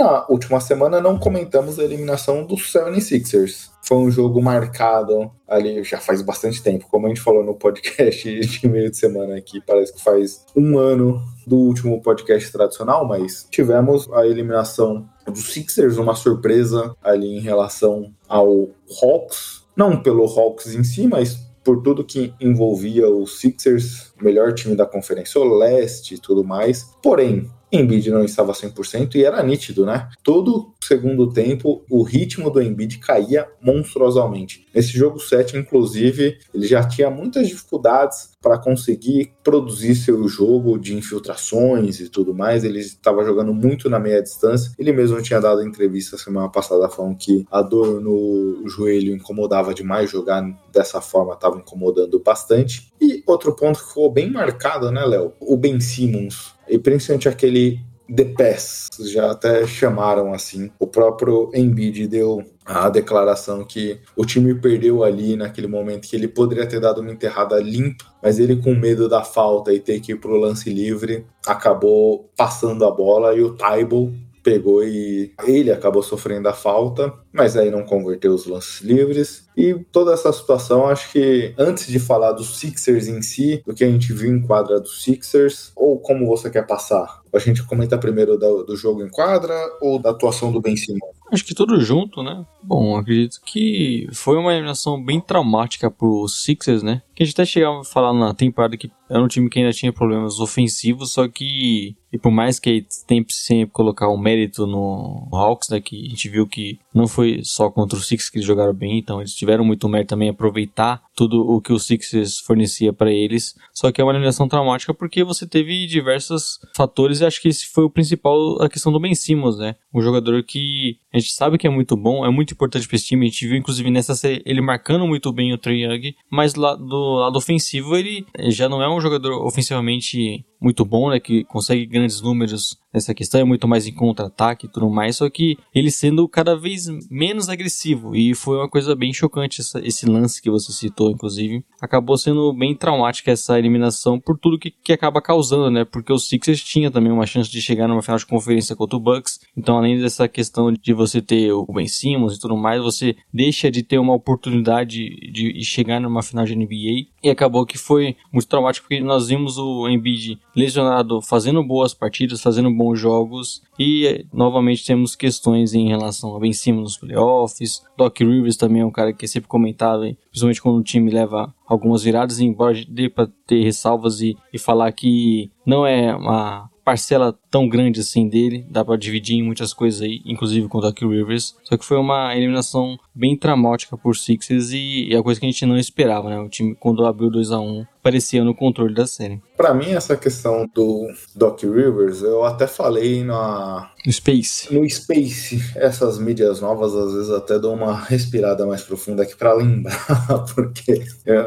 Na última semana não comentamos a eliminação do 76ers. Foi um jogo marcado ali já faz bastante tempo. Como a gente falou no podcast de meio de semana aqui, parece que faz um ano do último podcast tradicional, mas tivemos a eliminação dos Sixers, uma surpresa ali em relação ao Hawks. Não pelo Hawks em si, mas por tudo que envolvia os Sixers, melhor time da Conferência Leste e tudo mais. Porém, Embiid não estava 100% e era nítido, né? Todo segundo tempo, o ritmo do Embiid caía monstruosamente. Nesse jogo 7, inclusive, ele já tinha muitas dificuldades para conseguir produzir seu jogo de infiltrações e tudo mais. Ele estava jogando muito na meia distância. Ele mesmo tinha dado entrevista semana passada falando que a dor no joelho incomodava demais jogar dessa forma, estava incomodando bastante. E outro ponto que ficou bem marcado, né, Léo? O Ben Simmons e principalmente aquele The Pass, já até chamaram assim. O próprio Embiid deu a declaração que o time perdeu ali naquele momento que ele poderia ter dado uma enterrada limpa, mas ele com medo da falta e ter que ir pro lance livre, acabou passando a bola e o Tybal pegou e ele acabou sofrendo a falta, mas aí não converteu os lances livres. E toda essa situação, acho que antes de falar dos Sixers em si, do que a gente viu em quadra dos Sixers, ou como você quer passar? A gente comenta primeiro do, do jogo em quadra ou da atuação do Ben Simmons? Acho que tudo junto, né? Bom, acredito que foi uma eliminação bem traumática pro Sixers, né? Que a gente até chegava a falar na temporada que era um time que ainda tinha problemas ofensivos, só que e por mais que tente sempre colocar o um mérito no Hawks, né, que a gente viu que não foi só contra o Sixers que eles jogaram bem, então eles tiveram muito mérito também aproveitar tudo o que o Sixers fornecia para eles. Só que é uma eliminação traumática porque você teve diversos fatores e acho que esse foi o principal, a questão do Ben Simmons, né? Um jogador que a gente sabe que é muito bom, é muito importante para esse time. A gente viu inclusive nessa série ele marcando muito bem o Trae Young, mas lá do lado ofensivo ele já não é um jogador ofensivamente muito bom, né, que consegue grandes números nessa questão, é muito mais em contra-ataque e tudo mais, só que ele sendo cada vez menos agressivo, e foi uma coisa bem chocante essa, esse lance que você citou, inclusive, acabou sendo bem traumática essa eliminação por tudo que, que acaba causando, né, porque o Sixers tinha também uma chance de chegar numa final de conferência contra o Bucks, então além dessa questão de você ter o Ben Simmons e tudo mais, você deixa de ter uma oportunidade de, chegar numa final de NBA, e acabou que foi muito traumático, porque nós vimos o Embiid lesionado fazendo boas partidas, fazendo bons jogos e novamente temos questões em relação a Ben Simmons nos playoffs. Doc Rivers também é um cara que é sempre comentado, principalmente quando o time leva algumas viradas, embora dê para ter ressalvas e, e falar que não é uma parcela tão grande assim dele, dá para dividir em muitas coisas aí, inclusive com o Doc Rivers. Só que foi uma eliminação bem traumática por Sixers e é a coisa que a gente não esperava, né? O time quando abriu 2 a 1 parecia no controle da série. Para mim essa questão do Doc Rivers, eu até falei na no Space. No Space, essas mídias novas às vezes até dão uma respirada mais profunda aqui para lembrar, porque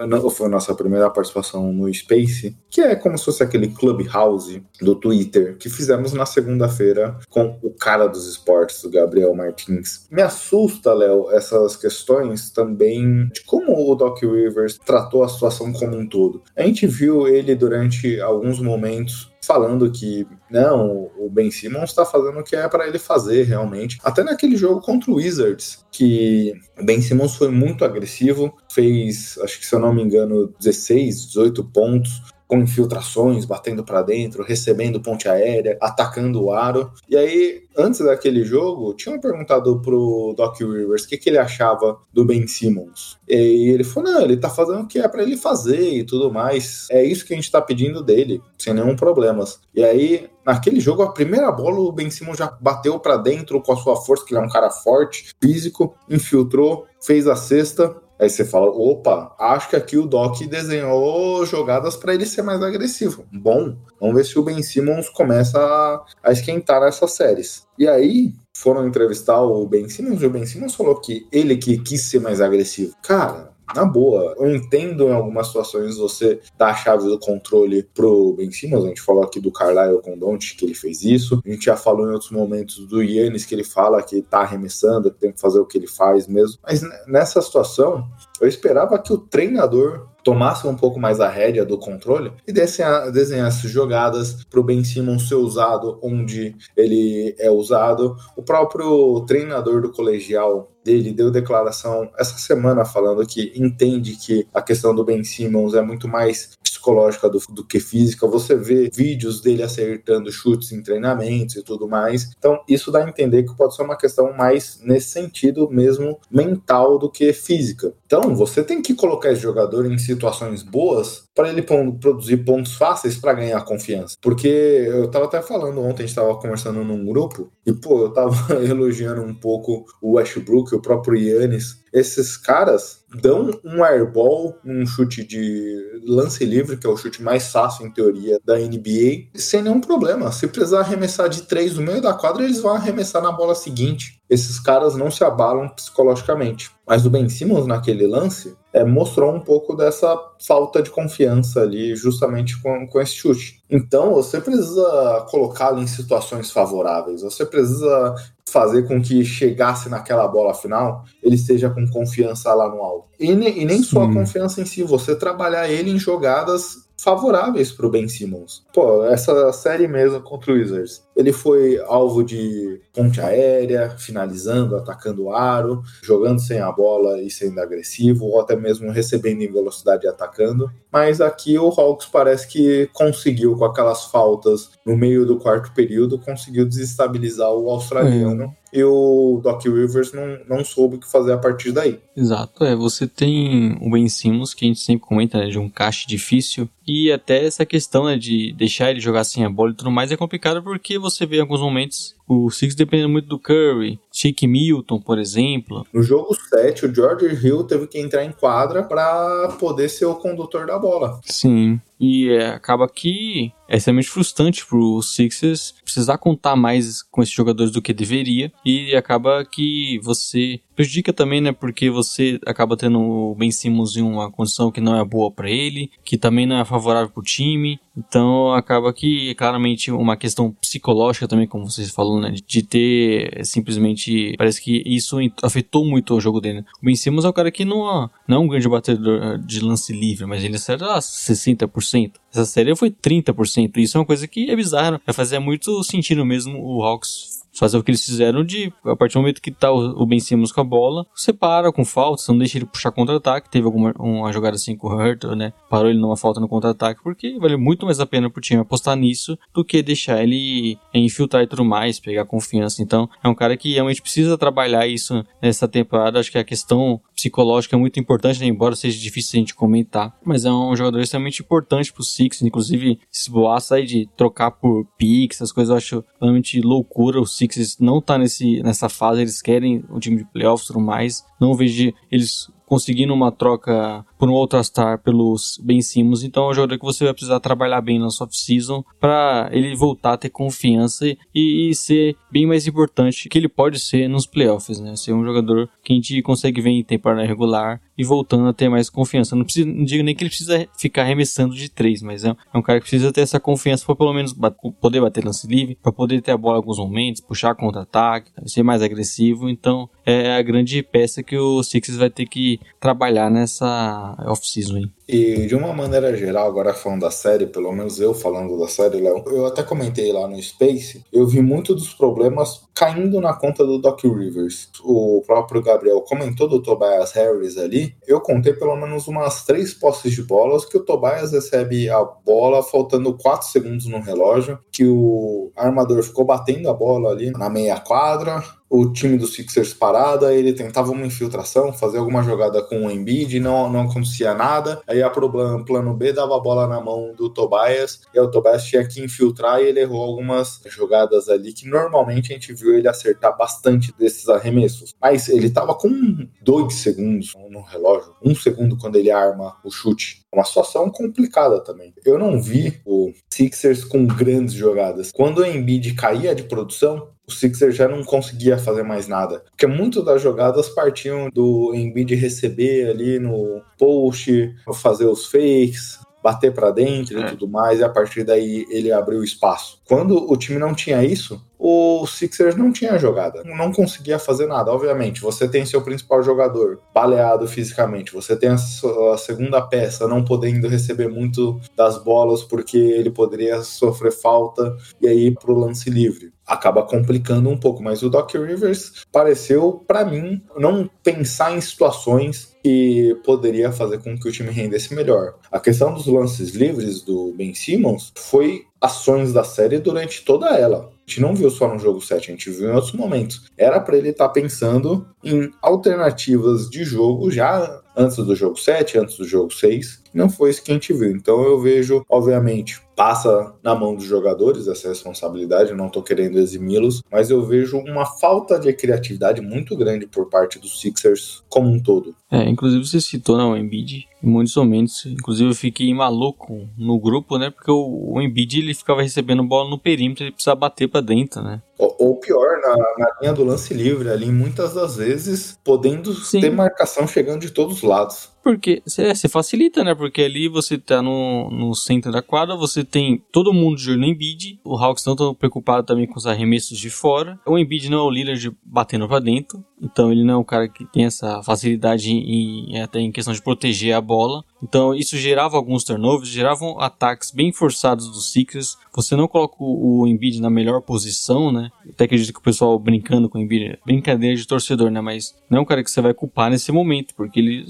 não, foi a nossa primeira participação no Space, que é como se fosse aquele Clubhouse do Twitter que fizemos na segunda-feira com o cara dos esportes, o Gabriel Martins. Me assusta, Léo, essas questões também de como o Doc Rivers tratou a situação como um todo. A gente viu ele durante alguns momentos falando que não, o Ben Simmons está fazendo o que é para ele fazer realmente. Até naquele jogo contra o Wizards, que o Ben Simmons foi muito agressivo, fez, acho que se eu não me engano, 16, 18 pontos, com infiltrações, batendo para dentro, recebendo ponte aérea, atacando o aro. E aí, antes daquele jogo, tinham perguntado pro Doc Rivers o que, que ele achava do Ben Simmons. E ele falou: não, ele tá fazendo o que é para ele fazer e tudo mais. É isso que a gente tá pedindo dele, sem nenhum problema. E aí, naquele jogo, a primeira bola, o Ben Simmons já bateu para dentro com a sua força, que ele é um cara forte, físico, infiltrou, fez a cesta Aí você fala, opa, acho que aqui o Doc desenhou jogadas para ele ser mais agressivo. Bom, vamos ver se o Ben Simmons começa a, a esquentar nessas séries. E aí foram entrevistar o Ben Simmons e o Ben Simmons falou que ele que quis ser mais agressivo. Cara, na boa, eu entendo em algumas situações você dar a chave do controle pro Ben Simmons, a gente falou aqui do Carlisle com Don't que ele fez isso, a gente já falou em outros momentos do Yannis que ele fala que tá arremessando, que tem que fazer o que ele faz mesmo, mas nessa situação, eu esperava que o treinador tomasse um pouco mais a rédea do controle e desenhasse jogadas para o Ben Simmons ser usado onde ele é usado. O próprio treinador do colegial dele deu declaração essa semana falando que entende que a questão do Ben Simmons é muito mais psicológica do, do que física. Você vê vídeos dele acertando chutes em treinamentos e tudo mais. Então, isso dá a entender que pode ser uma questão mais nesse sentido mesmo mental do que física. Então, você tem que colocar esse jogador em situações boas para ele produzir pontos fáceis para ganhar confiança. Porque eu tava até falando ontem, a gente tava conversando num grupo, e pô, eu tava elogiando um pouco o Westbrook, o próprio Yannis. Esses caras dão um airball, um chute de lance livre, que é o chute mais fácil em teoria da NBA, sem nenhum problema. Se precisar arremessar de três no meio da quadra, eles vão arremessar na bola seguinte. Esses caras não se abalam psicologicamente. Mas o Ben Simmons naquele lance é, mostrou um pouco dessa falta de confiança ali, justamente com, com esse chute. Então você precisa colocá-lo em situações favoráveis, você precisa fazer com que chegasse naquela bola final, ele esteja com confiança lá no alto. E, e nem Sim. só a confiança em si, você trabalhar ele em jogadas favoráveis para o Ben Simmons. Pô, essa série mesmo contra o Wizards, ele foi alvo de ponte aérea, finalizando, atacando o aro, jogando sem a bola e sendo agressivo, ou até mesmo recebendo em velocidade e atacando. Mas aqui o Hawks parece que conseguiu, com aquelas faltas no meio do quarto período, conseguiu desestabilizar o australiano. Hum e o Doc Rivers não, não soube o que fazer a partir daí. Exato, é, você tem o Ben Simmons, que a gente sempre comenta, né, de um caixa difícil, e até essa questão né, de deixar ele jogar sem a bola e tudo mais é complicado porque você vê em alguns momentos o Six dependendo muito do Curry, Shake Milton, por exemplo. No jogo 7, o George Hill teve que entrar em quadra para poder ser o condutor da bola. Sim. E é, acaba que é extremamente frustrante pro Sixers precisar contar mais com esses jogadores do que deveria. E acaba que você prejudica também, né? Porque você acaba tendo o Ben Simmons em uma condição que não é boa para ele, que também não é favorável pro time. Então acaba que claramente uma questão psicológica também, como vocês falou, né? De ter simplesmente. Parece que isso afetou muito o jogo dele. Né? O Ben Simmons é um cara que não, não é um grande batedor de lance livre, mas ele acerta 60%. Essa série foi 30%. Isso é uma coisa que é bizarra. Vai fazer muito sentido mesmo o Hawks fazer o que eles fizeram de, a partir do momento que tá o, Ben Simmons com a bola, você para com falta, você não deixa ele puxar contra-ataque. Teve alguma uma jogada assim com o Hurt, né? Parou ele numa falta no contra-ataque, porque vale muito mais a pena pro time apostar nisso do que deixar ele infiltrar e tudo mais, pegar confiança. Então, é um cara que realmente precisa trabalhar isso nessa temporada. Acho que a questão psicológica é muito importante, né? embora seja difícil a gente comentar. Mas é um jogador extremamente importante pro Six, inclusive se boatos aí de trocar por picks, essas coisas eu acho realmente loucura. O Sixers não tá nesse, nessa fase, eles querem o time de playoffs e tudo mais. Não vejo eles conseguindo uma troca por um outro star pelos Ben Simmons, então é um jogador que você vai precisar trabalhar bem na sua off-season para ele voltar a ter confiança e, e, ser bem mais importante que ele pode ser nos playoffs, né? Ser um jogador que a gente consegue ver em temporada regular e voltando a ter mais confiança. Não, precisa, não digo nem que ele precisa ficar arremessando de três, mas é, é um cara que precisa ter essa confiança para pelo menos poder bater lance livre, para poder ter a bola em alguns momentos, puxar contra-ataque, ser mais agressivo. Então é a grande peça que o Sixers vai ter que trabalhar nessa off-season. E de uma maneira geral, agora falando da série, pelo menos eu falando da série, Léo, eu até comentei lá no Space, eu vi muito dos problemas caindo na conta do Doc Rivers. O próprio Gabriel comentou do Tobias Harris ali. Eu contei pelo menos umas três posses de bolas que o Tobias recebe a bola faltando 4 segundos no relógio, que o armador ficou batendo a bola ali na meia quadra, o time do Sixers parada, ele tentava uma infiltração, fazer alguma jogada com o Embiid, não, não acontecia nada. Aí a problema, plano B dava a bola na mão do Tobias, e o Tobias tinha que infiltrar e ele errou algumas jogadas ali que normalmente a gente viu ele acertar bastante desses arremessos. Mas ele tava com dois segundos no relógio, um segundo quando ele arma o chute. Uma situação complicada também. Eu não vi o Sixers com grandes jogadas. Quando o Embiid caía de produção, Sixers já não conseguia fazer mais nada. Porque muitas das jogadas partiam do Embiid receber ali no post, fazer os fakes, bater para dentro é. e tudo mais, e a partir daí ele abriu espaço. Quando o time não tinha isso, o Sixers não tinha jogada, não conseguia fazer nada. Obviamente, você tem seu principal jogador baleado fisicamente, você tem a, a segunda peça não podendo receber muito das bolas porque ele poderia sofrer falta e aí pro lance livre acaba complicando um pouco, mas o Doc Rivers pareceu, para mim, não pensar em situações que poderia fazer com que o time rendesse melhor. A questão dos lances livres do Ben Simmons foi ações da série durante toda ela. A gente não viu só no jogo 7, a gente viu em outros momentos. Era para ele estar tá pensando em alternativas de jogo já antes do jogo 7, antes do jogo 6. Não foi isso que a gente viu. Então eu vejo, obviamente, passa na mão dos jogadores essa responsabilidade, não estou querendo eximi-los, mas eu vejo uma falta de criatividade muito grande por parte dos Sixers como um todo. É, inclusive você citou né, o Embiid em muitos momentos, inclusive eu fiquei maluco no grupo, né, porque o, o Embiid ele ficava recebendo bola no perímetro, ele precisava bater para dentro, né. Ou, ou pior, na, na, linha do lance livre ali, muitas das vezes podendo Sim. ter marcação chegando de todos os lados. Porque você facilita, né? Porque ali você tá no, no centro da quadra, você tem todo mundo de olho no Embiid. O Hawks não tão preocupado também com os arremessos de fora. O Embiid não é o líder de batendo para dentro. Então ele não é um cara que tem essa facilidade em, até em questão de proteger a bola. Então isso gerava alguns turnovers, geravam ataques bem forçados dos Sixers. Você não coloca o Embiid na melhor posição, né? Até acredito que o pessoal brincando com o Embiid, brincadeira de torcedor, né? Mas não é um cara que você vai culpar nesse momento, porque ele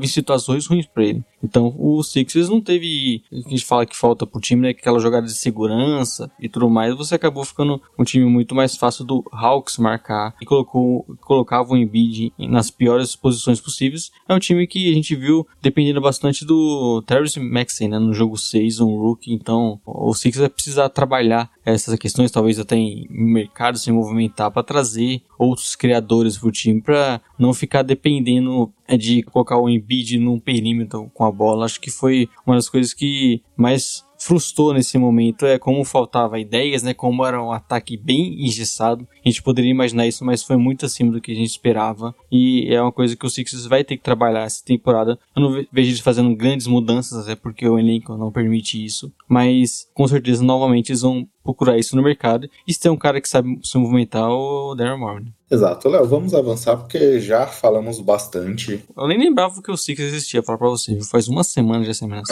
em situações ruins para ele. Então o Sixers não teve, a gente fala que falta pro time, né? Aquela jogada de segurança e tudo mais. Você acabou ficando um time muito mais fácil do Hawks marcar e colocou, colocava o Embiid nas piores posições possíveis. É um time que a gente viu dependendo bastante do Terrence Maxey, né? No jogo 6, um rookie. Então o Sixers vai precisar trabalhar essas questões, talvez até em mercado se movimentar para trazer outros criadores pro time para não ficar dependendo é, de colocar o Embiid num perímetro com a bola. Acho que foi uma das coisas que mais frustrou nesse momento é como faltava ideias, né? Como era um ataque bem engessado. A gente poderia imaginar isso, mas foi muito acima do que a gente esperava. E é uma coisa que o Sixers vai ter que trabalhar essa temporada. Eu não vejo eles fazendo grandes mudanças, até porque o elenco não permite isso. Mas com certeza, novamente, eles vão procurar isso no mercado. E se tem um cara que sabe se movimentar, o Darren Moore. Exato, Léo, vamos avançar porque já falamos bastante. Eu nem lembrava que o Sixers existia, falar pra você, faz uma semana já semana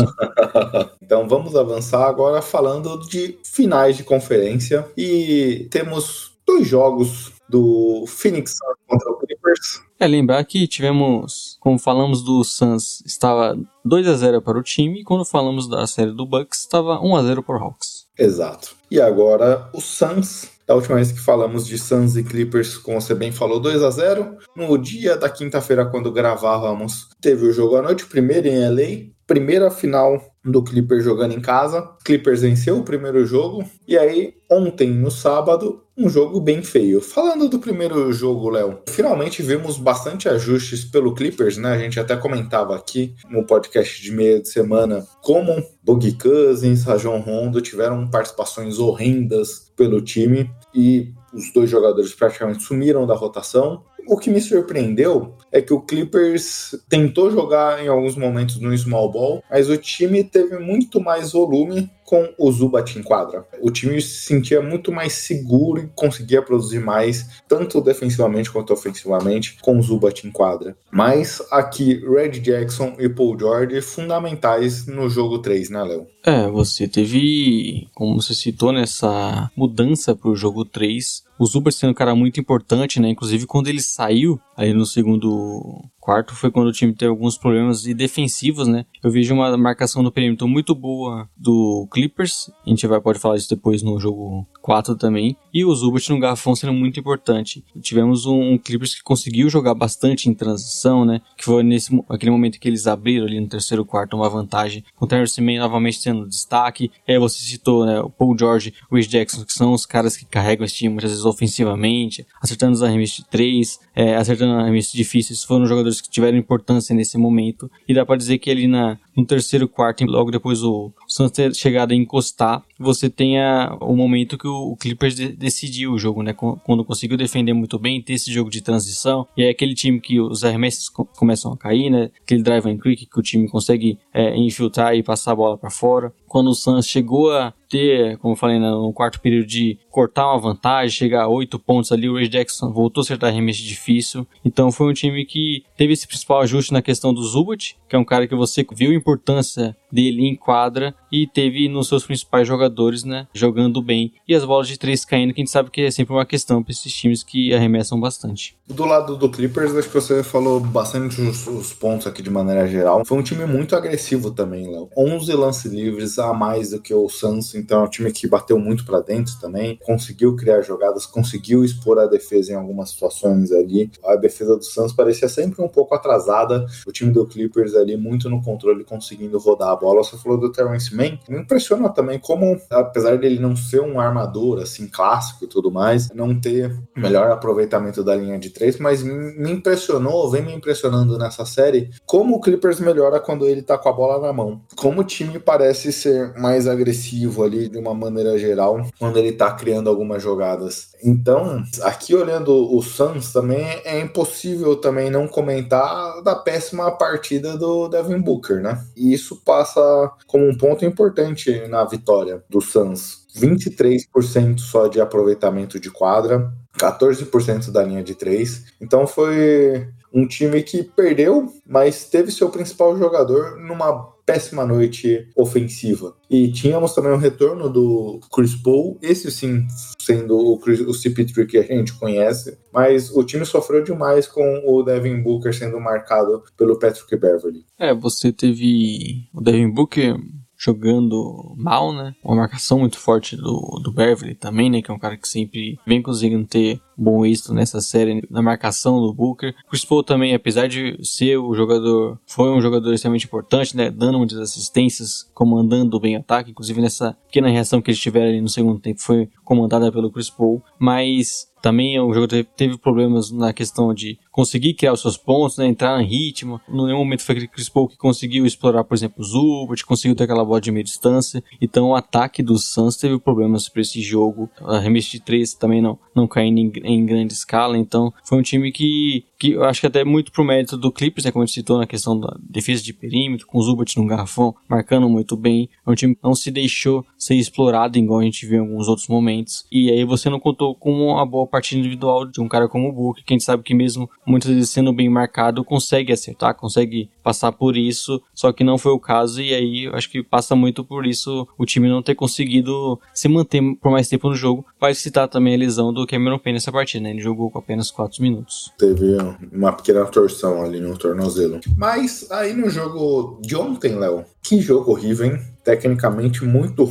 então vamos avançar agora falando de finais de conferência e temos dois jogos do Phoenix Suns contra o Clippers. É lembrar que tivemos, como falamos do Suns, estava 2 a 0 para o time, e quando falamos da série do Bucks, estava 1 a 0 para o Hawks. Exato. E agora o Suns Da última vez que falamos de Suns e Clippers, como você bem falou, 2 a 0 No dia da quinta-feira, quando gravávamos, teve o jogo à noite, primeiro em LA, primeira final do Clippers jogando em casa. Clippers venceu o primeiro jogo. E aí, ontem, no sábado, um jogo bem feio. Falando do primeiro jogo, Léo, finalmente vimos bastante ajustes pelo Clippers, né? A gente até comentava aqui no podcast de meia de semana como Boogie Cousins, Rajon Rondo tiveram participações horrendas pelo time e os dois jogadores praticamente sumiram da rotação. O que me surpreendeu é que o Clippers tentou jogar em alguns momentos no small ball, mas o time teve muito mais volume com o Zubat em quadra. O time se sentia muito mais seguro e conseguia produzir mais, tanto defensivamente quanto ofensivamente, com o Zubat em quadra. Mas aqui, Red Jackson e Paul George fundamentais no jogo 3, né, Léo? É, você teve, como você citou, nessa mudança para o jogo 3, o Zubat sendo um cara muito importante, né? Inclusive quando ele saiu aí no segundo quarto foi quando o time teve alguns problemas defensivos, né? Eu vejo uma marcação no perímetro muito boa do Clippers. A gente vai pode falar isso depois no jogo 4 também. E o Zubat no garrafão sendo muito importante. Tivemos um, um, Clippers que conseguiu jogar bastante em transição, né? Que foi nesse aquele momento que eles abriram ali no terceiro quarto uma vantagem. Com o Terrence Mann novamente sendo destaque. É, você citou, né? O Paul George, o Wish Jackson, que são os caras que carregam esse time muitas vezes ofensivamente, acertando os arremessos de três, é, acertando arremessos difíceis. Foram jogadores que tiveram importância nesse momento. E dá para dizer que ali na, no terceiro quarto, logo depois o Santos ter chegado a encostar, você tenha o momento que o Clippers de decidiu o jogo, né? Quando conseguiu defender muito bem, ter esse jogo de transição. E é aquele time que os arremessos começam a cair, né? Aquele drive and quick que o time consegue é, infiltrar e passar a bola para fora. Quando o Suns chegou a ter, como eu falei, né, no quarto período de cortar uma vantagem, chegar a oito pontos ali, o Ray Jackson voltou a acertar arremesso difícil. Então foi um time que teve esse principal ajuste na questão do Zubat, que é um cara que você viu a importância dele em quadra e teve nos seus principais jogadores, né, jogando bem. E as bolas de três caindo, que a gente sabe que é sempre uma questão para esses times que arremessam bastante. Do lado do Clippers, acho que você falou bastante os, os pontos aqui de maneira geral. Foi um time muito agressivo também, Léo. 11 lances livres a mais do que o Suns, então é um time que bateu muito para dentro também, conseguiu criar jogadas, conseguiu expor a defesa em algumas situações ali. A defesa do Suns parecia sempre um pouco atrasada, o time do Clippers ali muito no controle, conseguindo rodar a bola. Você falou do Terrence Mann, me impressiona também como, apesar dele não ser um armador assim clássico e tudo mais, não ter melhor aproveitamento da linha de três, mas me impressionou, vem me impressionando nessa série, como o Clippers melhora quando ele tá com a bola na mão. Como o time parece ser mais agressivo ali de uma maneira geral quando ele tá criando algumas jogadas. Então, aqui olhando o Suns também é impossível também não comentar da péssima partida do Devin Booker, né? E isso passa como um ponto importante na vitória do Suns. 23% só de aproveitamento de quadra, 14% da linha de três. Então foi um time que perdeu, mas teve seu principal jogador numa péssima noite ofensiva. E tínhamos também o retorno do Chris Paul, esse sim sendo o, Chris, o CP3 que a gente conhece, mas o time sofreu demais com o Devin Booker sendo marcado pelo Patrick Beverly. É, você teve o Devin Booker jogando mal, né? Uma marcação muito forte do, do Beverly também, né? Que é um cara que sempre vem conseguindo ter bom êxito nessa série na marcação do Booker. Chris Paul também, apesar de ser o jogador, foi um jogador extremamente importante, né? Dando muitas assistências, comandando bem o ataque. Inclusive nessa pequena reação que eles tiveram ali no segundo tempo foi comandada pelo Chris Paul. Mas também o jogo teve problemas na questão de conseguir criar os seus pontos, né, entrar em ritmo. No nenhum momento foi aquele Chris Paul que conseguiu explorar, por exemplo, o Zubat, conseguiu ter aquela bola de meia distância. Então o ataque do Suns teve problemas para esse jogo. A remessa de três também não, não caindo em, em, grande escala. Então foi um time que, que eu acho que até muito pro mérito do Clippers, né, como a gente citou na questão da defesa de perímetro, com o Zubat no garrafão, marcando muito bem. É um time que não se deixou ser explorado igual a gente viu em alguns outros momentos. E aí você não contou com uma boa partida individual de um cara como o que a gente sabe que mesmo muitas vezes sendo bem marcado, consegue acertar, consegue passar por isso, só que não foi o caso, e aí eu acho que passa muito por isso o time não ter conseguido se manter por mais tempo no jogo. Vai citar também a lesão do Cameron Payne nessa partida, né? Ele jogou com apenas 4 minutos. Teve uma pequena torção ali no tornozelo. Mas aí no jogo de ontem, Léo, que jogo horrível, hein? Tecnicamente muito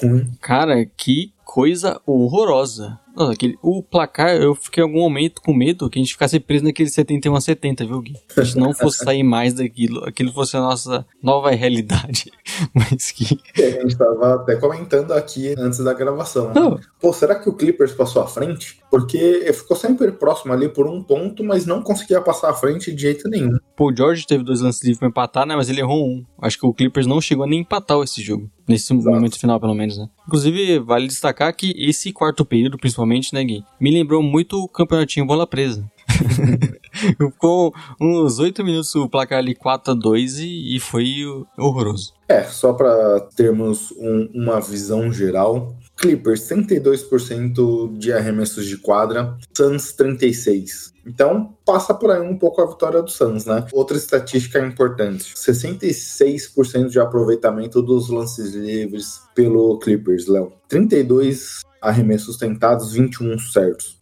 ruim. Cara, que coisa horrorosa. Nossa, aquele, o placar, eu fiquei em algum momento com medo que a gente ficasse preso naquele 71 a 70, viu, Gui? A gente não fosse sair mais daquilo, aquilo fosse a nossa nova realidade. Mas que. E a gente tava até comentando aqui antes da gravação. Né? Não. Pô, será que o Clippers passou à frente? Porque ficou sempre próximo ali por um ponto, mas não conseguia passar à frente de jeito nenhum. Pô, o George teve dois lances livres pra empatar, né? Mas ele errou um. Acho que o Clippers não chegou a nem empatar esse jogo. Nesse Exato. momento final, pelo menos, né? Inclusive, vale destacar que esse quarto período, principalmente, né, Gui? Me lembrou muito o campeonatinho bola presa. Ficou uns 8 minutos o placar ali 4 a 2 e, e foi horroroso. É, só para termos um- uma visão geral. Clippers 32% de arremessos de quadra, Suns 36. Então, passa por aí um pouco a vitória do Suns, né? Outra estatística importante: 66% de aproveitamento dos lances livres pelo Clippers, Léo. 32 arremessos tentados, 21 certos.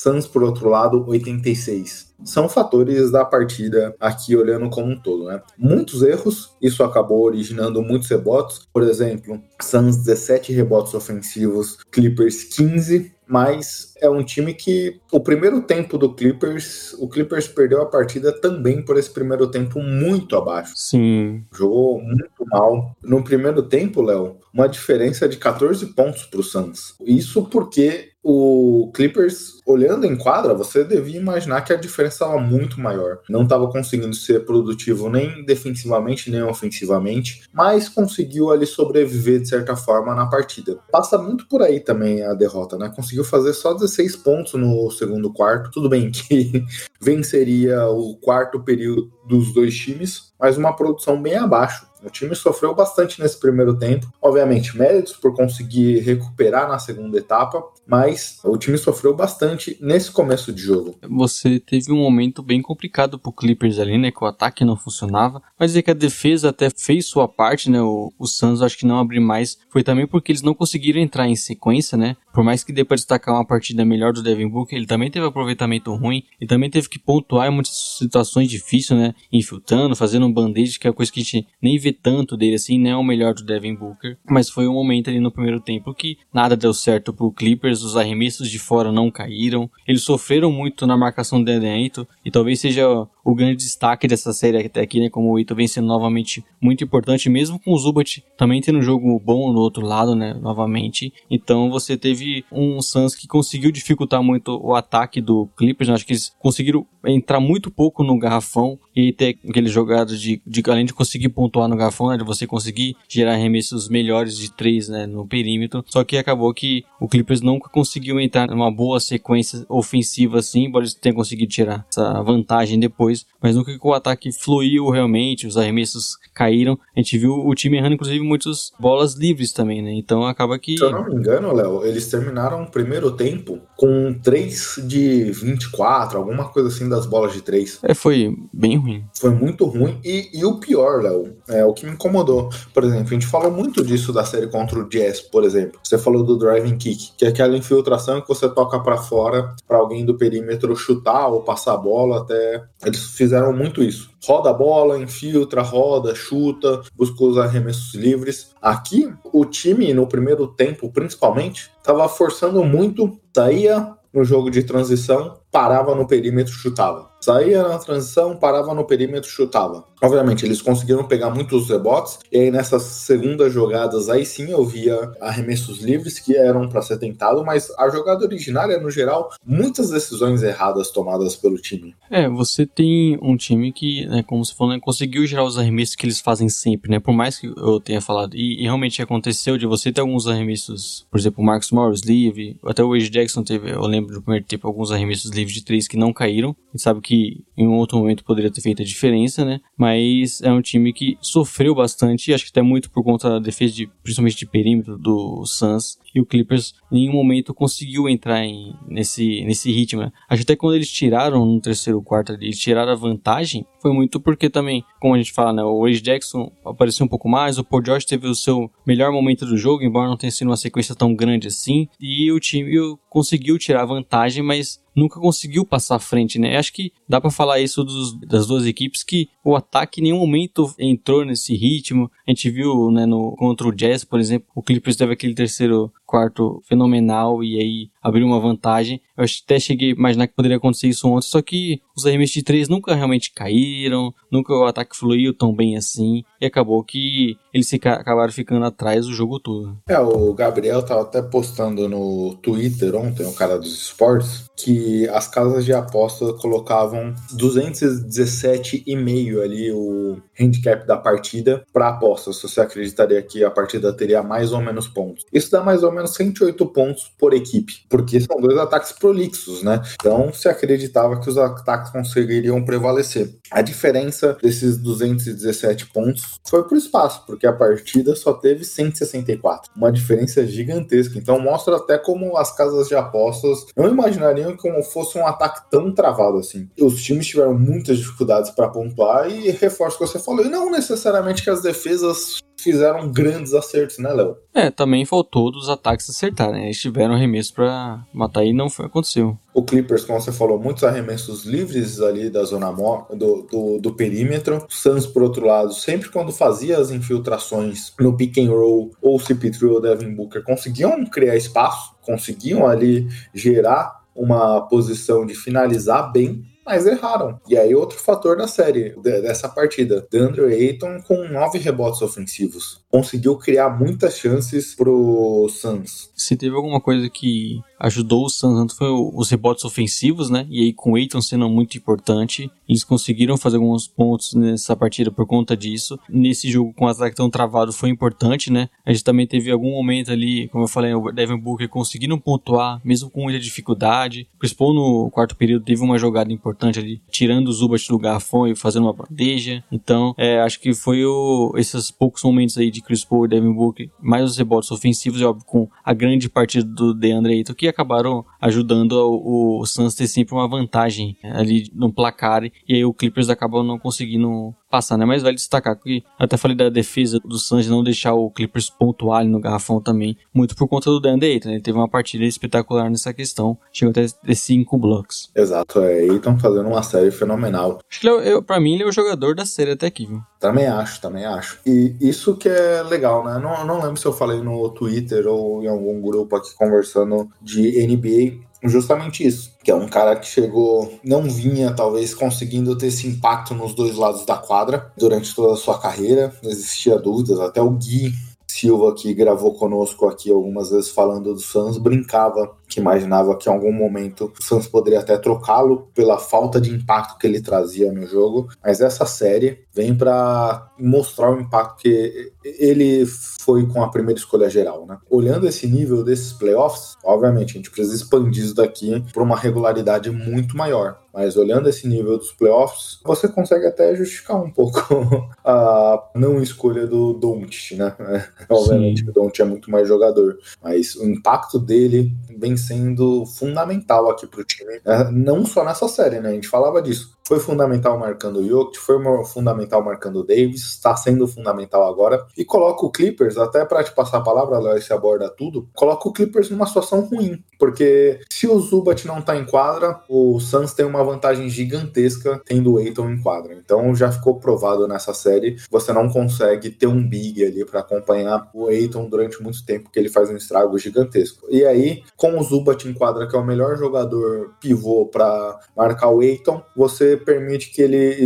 Suns, por outro lado, 86. São fatores da partida aqui olhando como um todo, né? Muitos erros, isso acabou originando muitos rebotes. Por exemplo, Suns 17 rebotes ofensivos, Clippers 15, mas é um time que o primeiro tempo do Clippers, o Clippers perdeu a partida também por esse primeiro tempo muito abaixo. Sim. Jogou muito mal. No primeiro tempo, Léo, uma diferença de 14 pontos para o Suns. Isso porque o Clippers, olhando em quadra, você devia imaginar que a diferença estava muito maior. Não estava conseguindo ser produtivo nem defensivamente nem ofensivamente, mas conseguiu ali sobreviver de certa forma na partida. Passa muito por aí também a derrota, né? Conseguiu fazer só 16 pontos no segundo quarto. Tudo bem que venceria o quarto período dos dois times, mas uma produção bem abaixo. O time sofreu bastante nesse primeiro tempo. Obviamente, méritos por conseguir recuperar na segunda etapa, mas o time sofreu bastante nesse começo de jogo. Você teve um momento bem complicado pro Clippers ali, né? Que o ataque não funcionava. Mas é que a defesa até fez sua parte, né? O, o Suns acho que não abriu mais. Foi também porque eles não conseguiram entrar em sequência, né? Por mais que dê pra destacar uma partida melhor do Devin Booker, ele também teve aproveitamento ruim. E também teve que pontuar em muitas situações difíceis, né? Infiltrando, fazendo um band-aid, que é uma coisa que a gente nem vê tanto dele assim, não é o melhor do Devin Booker. Mas foi um momento ali no primeiro tempo que nada deu certo pro Clippers, os arremessos de fora não caíram. Eles sofreram muito na marcação do dentro e talvez seja o grande destaque dessa série até aqui, né? Como o Ito vem sendo novamente muito importante, mesmo com o Zubat também tendo um jogo bom no outro lado, né? Novamente. Então você teve um Suns que conseguiu dificultar muito o ataque do Clippers. né? Acho que eles conseguiram entrar muito pouco no garrafão e ter aqueles jogados de, de além de conseguir pontuar no garrafão, né? De você conseguir gerar arremessos melhores de três, né? No perímetro. Só que acabou que o Clippers nunca conseguiu entrar numa boa sequência ofensiva assim, embora eles tenham conseguido tirar essa vantagem depois, mas nunca que o ataque fluiu realmente, os arremessos caíram. A gente viu o time errando, inclusive, muitas bolas livres também, né? Então acaba que. Se eu não me engano, Léo, eles terminaram o primeiro tempo com 3 de 24, alguma coisa assim das bolas de 3. É, foi bem ruim. Foi muito ruim. E, e o pior, Léo, é o que me incomodou. Por exemplo, a gente falou muito disso da série contra o Jazz, por exemplo. Você falou do driving kick, que é aquela infiltração que você toca para fora para alguém do perímetro chutar ou passar a bola até. Eles fizeram muito isso. Roda a bola, infiltra, roda, chuta, busca os arremessos livres. Aqui, o time, no primeiro tempo, principalmente, estava forçando muito, saía no jogo de transição, parava no perímetro, chutava. Saía na transição, parava no perímetro, chutava. Obviamente, eles conseguiram pegar muitos rebotes, e aí nessas segundas jogadas, aí sim eu via arremessos livres que eram para ser tentado, mas a jogada originária, no geral, muitas decisões erradas tomadas pelo time. É, você tem um time que, né, como você falou, né, conseguiu gerar os arremessos que eles fazem sempre, né? Por mais que eu tenha falado, e, e realmente aconteceu de você ter alguns arremessos, por exemplo, o Marcus Morris livre, até o Wade Jackson teve, eu lembro do primeiro tempo, alguns arremessos livres de três que não caíram. A gente sabe que em um outro momento poderia ter feito a diferença, né? Mas é um time que sofreu bastante, acho que até muito por conta da defesa, de, principalmente de perímetro do Suns. E o Clippers em nenhum momento conseguiu entrar em, nesse, nesse ritmo. Né? Acho até quando eles tiraram no terceiro quarto, eles tiraram a vantagem, foi muito porque também, como a gente fala, né, o Wade Jackson apareceu um pouco mais, o Paul George teve o seu melhor momento do jogo, embora não tenha sido uma sequência tão grande assim, e o time conseguiu tirar vantagem, mas nunca conseguiu passar à frente, né? Acho que dá para falar isso dos, das duas equipes que o ataque em nenhum momento entrou nesse ritmo. A gente viu, né, no, contra o Jazz, por exemplo, o Clippers teve aquele terceiro quarto fenomenal e aí abriu uma vantagem. Eu até cheguei a imaginar que poderia acontecer isso ontem, só que os arremessos de três nunca realmente caíram, nunca o ataque fluiu tão bem assim, e acabou que eles fica, acabaram ficando atrás o jogo todo. É, o Gabriel tava até postando no Twitter ontem, o cara dos esportes, que as casas de aposta colocavam 217,5 ali o handicap da partida para aposta, se você acreditaria que a partida teria mais ou menos pontos. Isso dá mais ou menos 108 pontos por equipe, porque são dois ataques prolixos, né? Então se acreditava que os ataques conseguiriam prevalecer. A diferença desses 217 pontos foi pro espaço, porque a partida só teve 164. Uma diferença gigantesca. Então mostra até como as casas de apostas não imaginariam como fosse um ataque tão travado assim. Os times tiveram muitas dificuldades para pontuar e reforço o que você falou. E não necessariamente que as defesas fizeram grandes acertos, né, Léo? É, também faltou dos ataques acertar, né? Eles tiveram arremesso para matar e não foi, aconteceu. O Clippers, como você falou, muitos arremessos livres ali da zona do, do, do perímetro. O Suns, por outro lado, sempre quando fazia as infiltrações no pick and roll, ou o CP3 ou o Devin Booker conseguiam criar espaço, conseguiam ali gerar uma posição de finalizar bem, mas erraram. E aí, outro fator da série, dessa partida, DeAndre Ayton com nove rebotes ofensivos. Conseguiu criar muitas chances pro Suns. Se teve alguma coisa que ajudou o Suns foi os rebotes ofensivos, né? E aí com o Aiton sendo muito importante, eles conseguiram fazer alguns pontos nessa partida por conta disso. Nesse jogo com o ataque tão travado foi importante, né? A gente também teve algum momento ali, como eu falei, o Devin Booker conseguindo pontuar, mesmo com muita dificuldade. Chris Paul no quarto período teve uma jogada importante ali, tirando o Zubat do garfão e fazendo uma bandeja. Então, é, acho que foi o, esses poucos momentos aí de Chris Paul e Devin Booker, mais os rebotes ofensivos, e óbvio, com a grande partida do DeAndre Ayton, que acabaram ajudando o, o Suns ter sempre uma vantagem ali no placar e aí o Clippers acabou não conseguindo passar, né? Mas vale destacar que até falei da defesa do Suns de não deixar o Clippers pontuar no garrafão também, muito por conta do Dan Ayton, né? Ele teve uma partida espetacular nessa questão, chegou até ter 5 blocos. Exato, é, Ayton fazendo uma série fenomenal. Acho que ele é, eu, pra mim ele é o jogador da série até aqui, viu? Também acho, também acho. E isso que é legal, né? Não, não lembro se eu falei no Twitter ou em algum grupo aqui conversando de NBA, justamente isso. Que é um cara que chegou, não vinha talvez conseguindo ter esse impacto nos dois lados da quadra durante toda a sua carreira. Existia dúvidas, até o Gui Silva, que gravou conosco aqui algumas vezes falando do Suns, brincava que imaginava que em algum momento o Suns poderia até trocá-lo pela falta de impacto que ele trazia no jogo, mas essa série vem para mostrar o impacto que ele foi com a primeira escolha geral, né? Olhando esse nível desses playoffs, obviamente a gente precisa expandir isso daqui para uma regularidade muito maior. Mas olhando esse nível dos playoffs, você consegue até justificar um pouco a não escolha do Don't, né? Obviamente o Don't é muito mais jogador, mas o impacto dele vem sendo fundamental aqui para o time, é, não só nessa série, né? A gente falava disso. Foi fundamental marcando o Jokic, foi fundamental marcando o Davis, está sendo fundamental agora. E coloca o Clippers, até para te passar a palavra, Léo, se aborda tudo, coloca o Clippers numa situação ruim. Porque se o Zubat não tá em quadra, o Suns tem uma vantagem gigantesca tendo o Aiton em quadra. Então já ficou provado nessa série, você não consegue ter um big ali para acompanhar o Aiton durante muito tempo, que ele faz um estrago gigantesco. E aí, com o Zubat em quadra, que é o melhor jogador pivô para marcar o Aiton, você permite que ele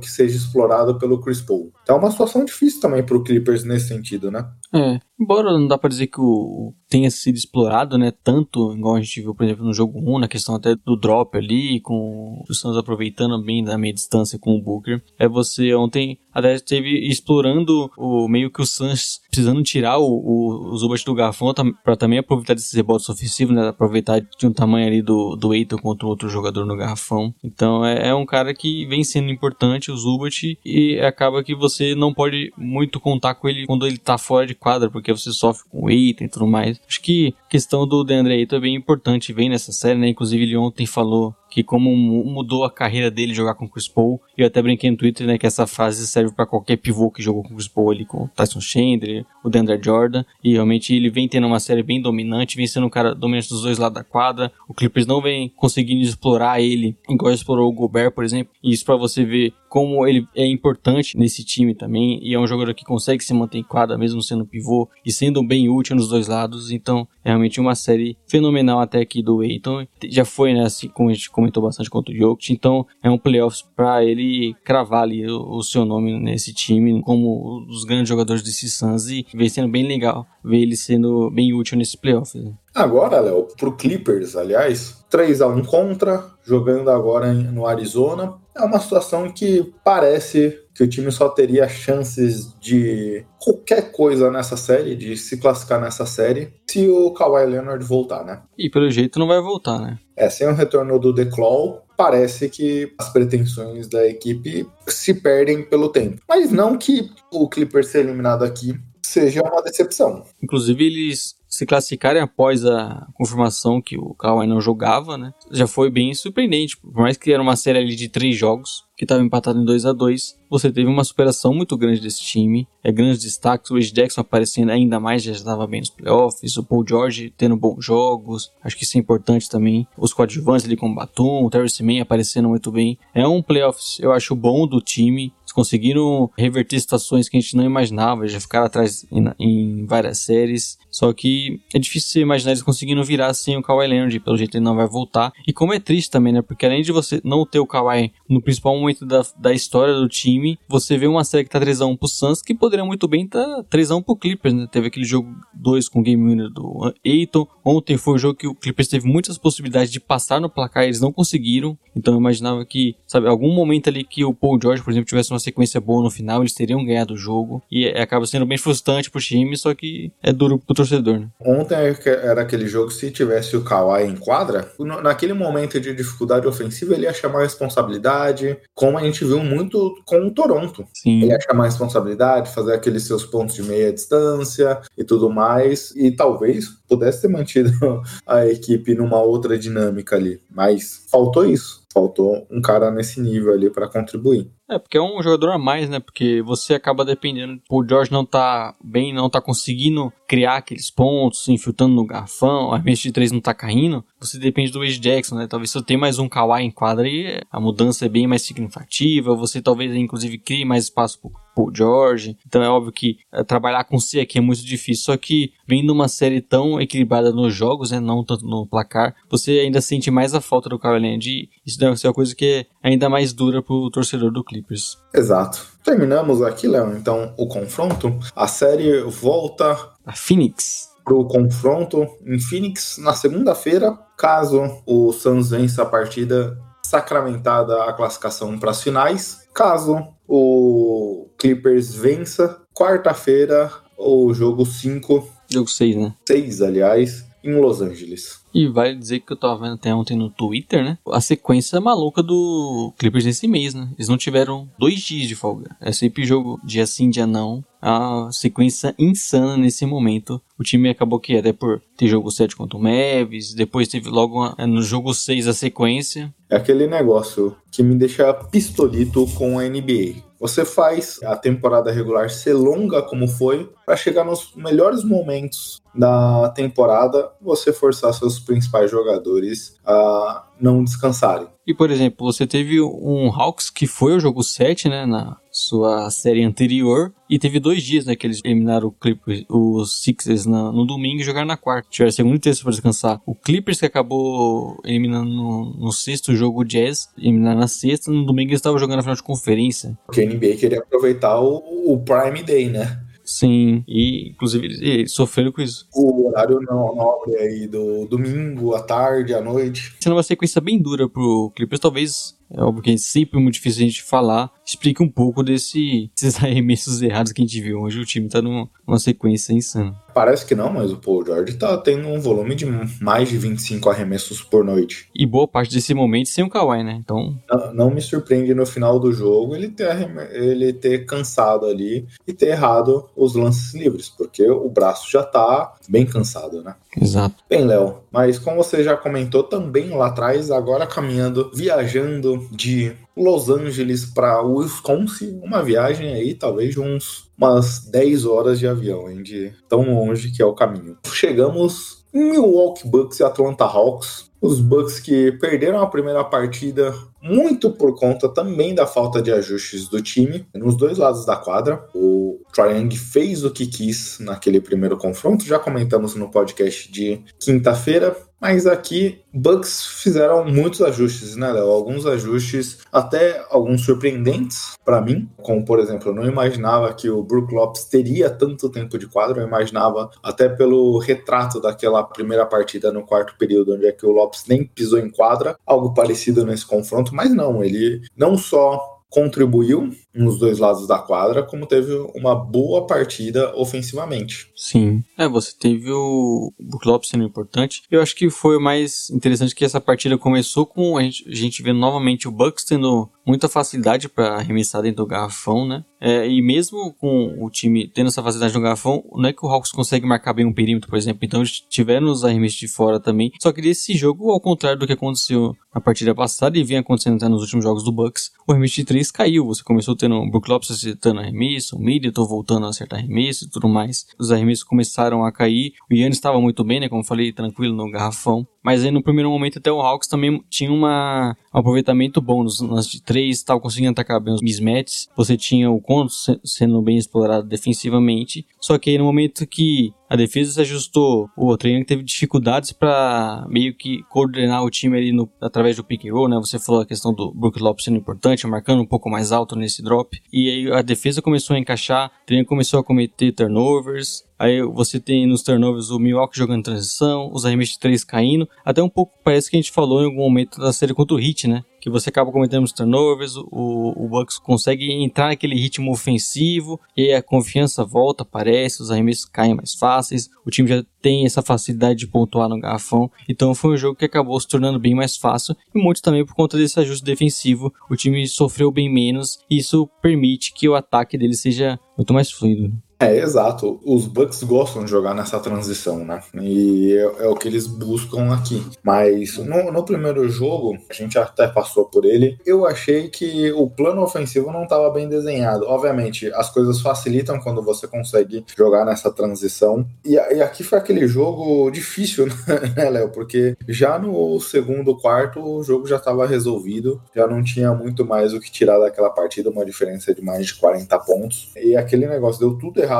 que seja explorado pelo Chris Paul. Então é uma situação difícil também para o Clippers nesse sentido, né? É, embora não dá para dizer que o tenha sido explorado, né, tanto igual a gente viu, por exemplo, no jogo 1, na questão até do drop ali, com o Suns aproveitando bem da meia distância com o Booker, é você ontem até teve explorando o meio que o Suns precisando tirar o, o, o Zubat do garfão para também aproveitar desses rebotes ofensivos, né, aproveitar de um tamanho ali do, do Eiton contra outro jogador no garrafão. Então é, é um cara que vem sendo importante, o Zubat, e acaba que você não pode muito contar com ele quando ele tá fora de quadra, porque você sofre com o Eiton e tudo mais. Acho que a questão do DeAndre Ayton é bem importante, vem nessa série, né? Inclusive ele ontem falou que como mudou a carreira dele jogar com o Chris Paul. Eu até brinquei no Twitter, né, que essa frase serve para qualquer pivô que jogou com o Chris Paul ali, com o Tyson Chandler, o Deandre Jordan. E realmente ele vem tendo uma série bem dominante, vem sendo um cara dominante dos dois lados da quadra. O Clippers não vem conseguindo explorar ele, igual explorou o Gobert, por exemplo. E isso para você ver como ele é importante nesse time também. E é um jogador que consegue se manter em quadra, mesmo sendo pivô, e sendo bem útil nos dois lados. Então, é realmente uma série fenomenal até aqui do Eiton. Já foi, né, assim, como a gente comentou bastante contra o Jokic. Então, é um playoffs para ele cravar ali o, o, seu nome nesse time, como um dos grandes jogadores desse Suns. E vem sendo bem legal ver ele sendo bem útil nesse playoffs. Né? Agora, Léo, pro Clippers, aliás, 3 a 1 contra, jogando agora no Arizona. É uma situação que parece que o time só teria chances de qualquer coisa nessa série, de se classificar nessa série, se o Kawhi Leonard voltar, né? E pelo jeito não vai voltar, né? É, sem o retorno do The Claw, parece que as pretensões da equipe se perdem pelo tempo. Mas não que o Clippers ser eliminado aqui seja uma decepção. Inclusive, eles se classificarem após a confirmação que o Kawhi não jogava, né? Já foi bem surpreendente. Por mais que era uma série ali de três jogos, que estava empatado em 2 a 2 você teve uma superação muito grande desse time. É grandes destaques, o Ed Jackson aparecendo ainda mais, já estava bem nos playoffs, o Paul George tendo bons jogos, acho que isso é importante também. Os coadjuvantes ali com o Batum, o Terrence Mann aparecendo muito bem. É um playoffs, eu acho, bom do time. Eles conseguiram reverter situações que a gente não imaginava, já ficaram atrás em, em várias séries. Só que é difícil imaginar eles conseguindo virar sem o Kawhi Leonard, pelo jeito ele não vai voltar. E como é triste também, né? Porque além de você não ter o Kawhi no principal momento da, da história do time, você vê uma série que tá 3x1 pro Suns, que poderia muito bem tá 3x1 pro Clippers, né? Teve aquele jogo 2 com o game winner do Aiton. Ontem foi um jogo que o Clippers teve muitas possibilidades de passar no placar, eles não conseguiram. Então eu imaginava que, sabe, algum momento ali que o Paul George, por exemplo, tivesse uma sequência boa no final, eles teriam ganhado o jogo. E é, acaba sendo bem frustrante pro time, só que é duro pro torcedor, né? Ontem era aquele jogo, se tivesse o Kawhi em quadra, naquele momento de dificuldade ofensiva, ele ia chamar responsabilidade, como a gente viu muito com o Toronto. Sim. Ele ia chamar a responsabilidade, fazer aqueles seus pontos de meia distância e tudo mais, e talvez pudesse ter mantido a equipe numa outra dinâmica ali, mas faltou isso. Faltou um cara nesse nível ali para contribuir. É, porque é um jogador a mais, né? Porque você acaba dependendo. O George não tá bem, não tá conseguindo criar aqueles pontos, infiltrando no garfão, a arremesso de três não tá caindo. Você depende do Wade Jackson, né? Talvez se eu tenha mais um Kawhi em quadra aí, a mudança é bem mais significativa. Você talvez, inclusive, crie mais espaço pro Paul George. Então é óbvio que é, trabalhar com C aqui é muito difícil. Só que vendo uma série tão equilibrada nos jogos, né? Não tanto no placar, você ainda sente mais a falta do Kawhi Leonard. E isso deve ser uma coisa que é ainda mais dura pro torcedor do Clippers. Exato. Terminamos aqui, Léo, então, o confronto. A série volta a Phoenix pro confronto em Phoenix na segunda-feira, caso o Suns vença a partida sacramentada a classificação para as finais. Caso o Clippers vença, quarta-feira, o jogo 5. Jogo 6, né? 6, aliás, em Los Angeles. E vale dizer que eu tava vendo até ontem no Twitter, né? A sequência maluca do Clippers nesse mês, né? Eles não tiveram dois dias de folga. É sempre jogo dia sim, dia não. A sequência insana nesse momento. O time acabou que até por ter jogo 7 contra o Mavis, depois teve logo uma, no jogo 6 a sequência. É aquele negócio que me deixa pistolito com a NBA. Você faz a temporada regular ser longa como foi, para chegar nos melhores momentos da temporada, você forçar seus principais jogadores a não descansarem. E, por exemplo, você teve um Hawks que foi o jogo 7, né, na sua série anterior, e teve dois dias, né, que eles eliminaram o Clippers, os Sixers na, no domingo e jogaram na quarta. Tiveram segunda e terça para descansar. O Clippers que acabou eliminando no, no sexto jogo o Jazz, eliminaram na sexta, no domingo eles estavam jogando a final de conferência. Porque a NBA queria aproveitar o, o Prime Day, né? Sim, e inclusive eles sofreram com isso. O horário nobre aí do domingo, à tarde, à noite. Sendo uma sequência bem dura pro Clippers, talvez é óbvio que é sempre muito difícil a gente falar. Explica um pouco desse, desses arremessos errados que a gente viu. Hoje o time tá numa, numa sequência insana. Parece que não, mas o Paul George tá tendo um volume de mais de 25 arremessos por noite. E boa parte desse momento sem o Kawhi, né? Então. Não, não me surpreende no final do jogo ele ter, ele ter cansado ali e ter errado os lances livres, porque o braço já tá bem cansado, né? Exato. Bem, Léo, mas como você já comentou também lá atrás, agora caminhando, viajando de Los Angeles para Wisconsin, uma viagem aí talvez de uns umas 10 horas de avião, hein, de tão longe que é o caminho. Chegamos em Milwaukee Bucks e Atlanta Hawks, os Bucks que perderam a primeira partida muito por conta também da falta de ajustes do time nos dois lados da quadra. O Triang fez o que quis naquele primeiro confronto, já comentamos no podcast de quinta-feira. Mas aqui, Bucks fizeram muitos ajustes, né, Léo? Alguns ajustes, até alguns surpreendentes para mim. Como, por exemplo, eu não imaginava que o Brook Lopes teria tanto tempo de quadro. Eu imaginava, até pelo retrato daquela primeira partida no quarto período, onde é que o Lopes nem pisou em quadra, algo parecido nesse confronto. Mas não, ele não só contribuiu nos dois lados da quadra, como teve uma boa partida ofensivamente. Sim. É, você teve o Brook sendo importante. Eu acho que foi o mais interessante que essa partida começou com a gente, a gente vendo novamente o Bucks tendo muita facilidade para arremessar dentro do garrafão, né? É, e mesmo com o time tendo essa facilidade no garrafão, não é que o Hawks consegue marcar bem um perímetro, por exemplo. Então eles tiveram os arremessos de fora também. Só que desse jogo, ao contrário do que aconteceu na partida passada e vinha acontecendo até nos últimos jogos do Bucks, o arremesso de 3 caiu. Você começou tendo Lopes acertando arremesso, o Middleton voltando a acertar arremesso e tudo mais. Os arremessos começaram a cair. O Yannis estava muito bem, né? Como falei, tranquilo no garrafão. Mas aí no primeiro momento até o Hawks também tinha uma, um aproveitamento bom nos de três, estava conseguindo atacar bem os mismatches. Você tinha o Conto sendo bem explorado defensivamente. Só que aí no momento que a defesa se ajustou, o Triângulo teve dificuldades para meio que coordenar o time ali no, através do pick and roll, né? Você falou a questão do Brook Lopes sendo importante, marcando um pouco mais alto nesse drop. E aí a defesa começou a encaixar, o Triângulo começou a cometer turnovers, Aí você tem nos turnovers o Milwaukee jogando transição, os arremessos de três caindo. Até um pouco parece que a gente falou em algum momento da série contra o Heat, né? Que você acaba cometendo os turnovers, o, o Bucks consegue entrar naquele ritmo ofensivo e a confiança volta, aparece, os arremessos caem mais fáceis, o time já tem essa facilidade de pontuar no garrafão. Então foi um jogo que acabou se tornando bem mais fácil e muito também por conta desse ajuste defensivo. O time sofreu bem menos e isso permite que o ataque dele seja muito mais fluido. É, exato. Os Bucks gostam de jogar nessa transição, né? E é, é o que eles buscam aqui. Mas no, no, primeiro jogo, a gente até passou por ele, eu achei que o plano ofensivo não estava bem desenhado. Obviamente, as coisas facilitam quando você consegue jogar nessa transição. E, e aqui foi aquele jogo difícil, né, Léo? Porque já no segundo quarto, o jogo já estava resolvido, já não tinha muito mais o que tirar daquela partida, uma diferença de mais de 40 pontos. E aquele negócio deu tudo errado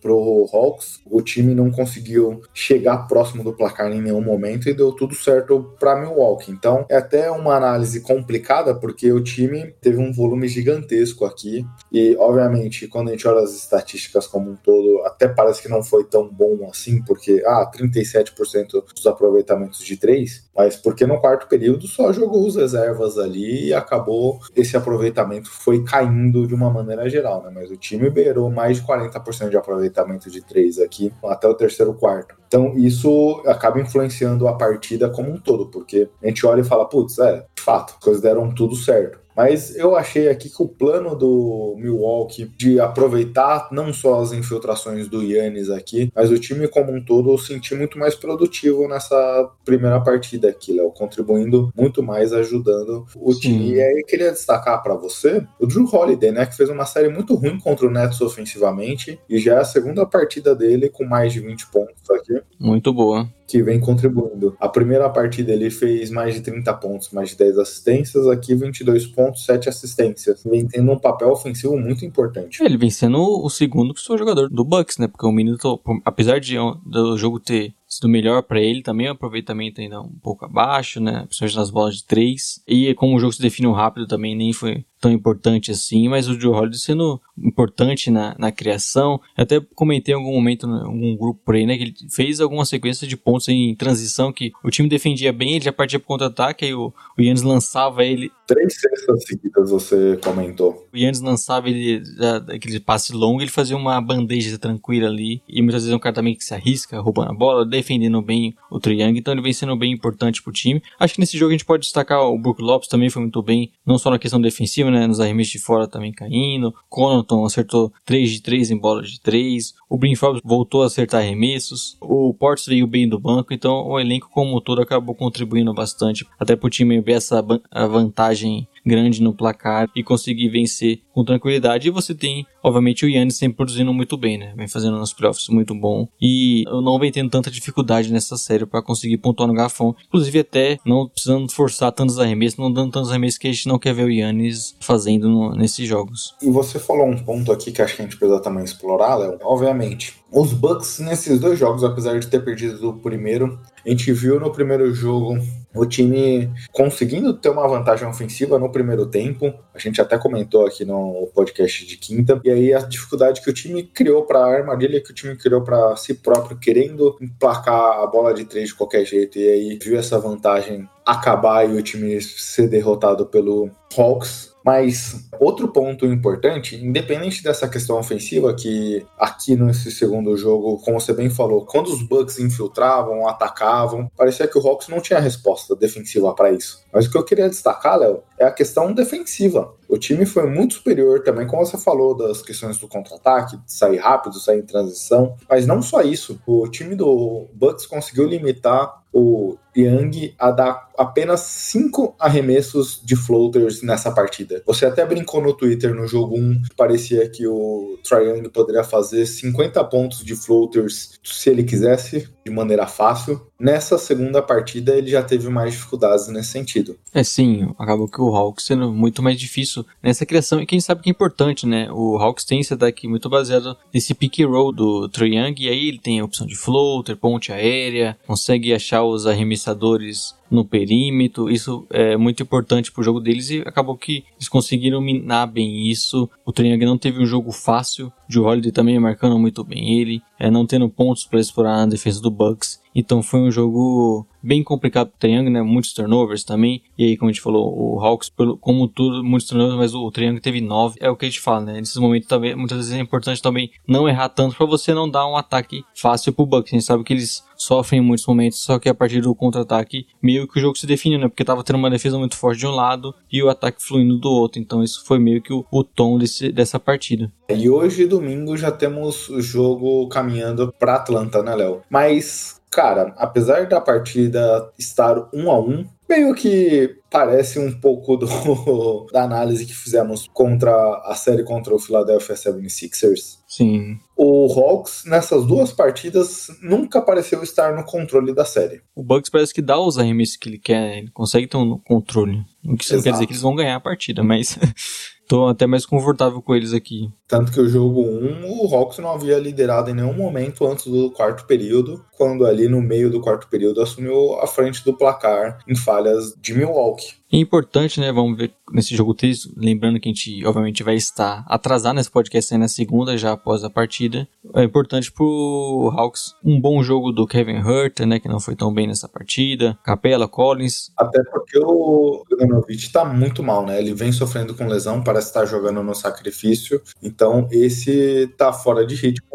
pro Hawks. O time não conseguiu chegar próximo do placar em nenhum momento e deu tudo certo para Milwaukee. Então é até uma análise complicada porque o time teve um volume gigantesco aqui e obviamente quando a gente olha as estatísticas como um todo, até parece que não foi tão bom assim porque ah, 37% dos aproveitamentos de três, mas porque no quarto período só jogou os reservas ali e acabou esse aproveitamento foi caindo de uma maneira geral, né? Mas o time beirou mais de 40% 40% de aproveitamento de três aqui até o terceiro quarto. Então isso acaba influenciando a partida como um todo, porque a gente olha e fala, putz, é, de fato, as coisas deram tudo certo. Mas eu achei aqui que o plano do Milwaukee de aproveitar não só as infiltrações do Yannis aqui, mas o time como um todo eu senti muito mais produtivo nessa primeira partida aqui, Léo, contribuindo muito mais, ajudando o Sim. time. E aí eu queria destacar para você o Drew Holiday, né, que fez uma série muito ruim contra o Nets ofensivamente e já é a segunda partida dele com mais de 20 pontos aqui. Muito boa que vem contribuindo. A primeira partida ele fez mais de 30 pontos, mais de 10 assistências, aqui 22 pontos, 7 assistências. Vem tendo um papel ofensivo muito importante. Ele vem sendo o segundo que sou jogador do Bucks, né? Porque o menino, apesar de do jogo ter sido melhor para ele também, o aproveitamento ainda um pouco abaixo, né? Principalmente nas bolas de três. E como o jogo se definiu rápido também, nem foi tão importante assim, mas o Joe Holiday sendo importante na, na criação. Eu até comentei em algum momento, em algum grupo por aí, né, que ele fez alguma sequência de pontos em transição que o time defendia bem, ele já partia pro contra-ataque, aí o, o Yannis lançava ele. Três cestas seguidas você comentou. O Yannis lançava ele, aquele passe longo, ele fazia uma bandeja tranquila ali, e muitas vezes é um cara também que se arrisca, roubando a bola, defendendo bem o Triang, então ele vem sendo bem importante pro time. Acho que nesse jogo a gente pode destacar o Brook Lopes também foi muito bem, não só na questão defensiva, né? Nos arremessos de fora também caindo. Connaughton acertou 3 de 3 em bola de 3. O Brin voltou a acertar arremessos. O Portes veio bem do banco. Então o elenco como todo acabou contribuindo bastante. Até pro time ver essa vantagem grande no placar e conseguir vencer com tranquilidade. E você tem, obviamente, o Yannis sempre produzindo muito bem, né? Vem fazendo nos playoffs muito bom. E eu não vem tendo tanta dificuldade nessa série para conseguir pontuar no garfão. Inclusive, até não precisando forçar tantos arremessos, não dando tantos arremessos que a gente não quer ver o Yannis fazendo no, nesses jogos. E você falou um ponto aqui que acho que a gente precisa também explorar, Léo. Obviamente, os Bucks nesses dois jogos, apesar de ter perdido o primeiro, a gente viu no primeiro jogo o time conseguindo ter uma vantagem ofensiva no primeiro tempo. A gente até comentou aqui no podcast de quinta. E aí a dificuldade que o time criou para a armadilha que o time criou para si próprio, querendo emplacar a bola de três de qualquer jeito. E aí viu essa vantagem acabar e o time ser derrotado pelo Hawks. Mas outro ponto importante, independente dessa questão ofensiva, que aqui nesse segundo jogo, como você bem falou, quando os Bucks infiltravam, atacavam, parecia que o Hawks não tinha resposta defensiva para isso. Mas o que eu queria destacar, Léo, é a questão defensiva. O time foi muito superior também, como você falou, das questões do contra-ataque, sair rápido, sair em transição. Mas não só isso, o time do Bucks conseguiu limitar o Young a dar apenas cinco arremessos de floaters nessa partida. Você até brincou no Twitter no jogo 1, parecia que o Trae Young poderia fazer 50 pontos de floaters se ele quisesse, de maneira fácil. Nessa segunda partida ele já teve mais dificuldades nesse sentido. É sim, acabou que o Hawks sendo muito mais difícil nessa criação e quem sabe que é importante, né? O Hawks tem esse daqui muito baseado nesse pick roll do Trae Young e aí ele tem a opção de floater, ponte aérea, consegue achar os arremessadores no perímetro. Isso é muito importante pro jogo deles e acabou que eles conseguiram minar bem isso. O Triangle não teve um jogo fácil. O Holiday também marcando muito bem ele, é, não tendo pontos para explorar na defesa do Bucks. Então foi um jogo bem complicado pro Triangle, né? Muitos turnovers também. E aí, como a gente falou, o Hawks, pelo, como tudo, muitos turnovers, mas o Triangle teve nove. É o que a gente fala, né? Nesses momentos também, muitas vezes é importante também não errar tanto para você não dar um ataque fácil pro Bucks. A gente sabe que eles sofrem em muitos momentos, só que a partir do contra-ataque, meio que o jogo se define, né? Porque tava tendo uma defesa muito forte de um lado e o ataque fluindo do outro. Então isso foi meio que o, o tom desse, dessa partida. E hoje, domingo, já temos o jogo caminhando para Atlanta, né, Léo? Mas cara, apesar da partida estar um a um, meio que parece um pouco do, da análise que fizemos contra a série contra o Philadelphia 76ers. Sim. O Hawks, nessas duas partidas, nunca pareceu estar no controle da série. O Bucks parece que dá os arremessos que ele quer, ele consegue ter um controle. O que não quer dizer que eles vão ganhar a partida, mas tô até mais confortável com eles aqui. Tanto que o jogo 1, o Hawks não havia liderado em nenhum momento antes do quarto período, quando ali no meio do quarto período assumiu a frente do placar em falhas de Milwaukee. É importante, né? Vamos ver nesse jogo 3, lembrando que a gente obviamente vai estar atrasado nesse podcast aí na segunda, já após a partida. É importante pro Hawks um bom jogo do Kevin Hurt, né? Que não foi tão bem nessa partida. Capela, Collins. Até porque o Bogdanovic tá muito mal, né? Ele vem sofrendo com lesão, parece estar jogando no sacrifício. Então esse tá fora de ritmo.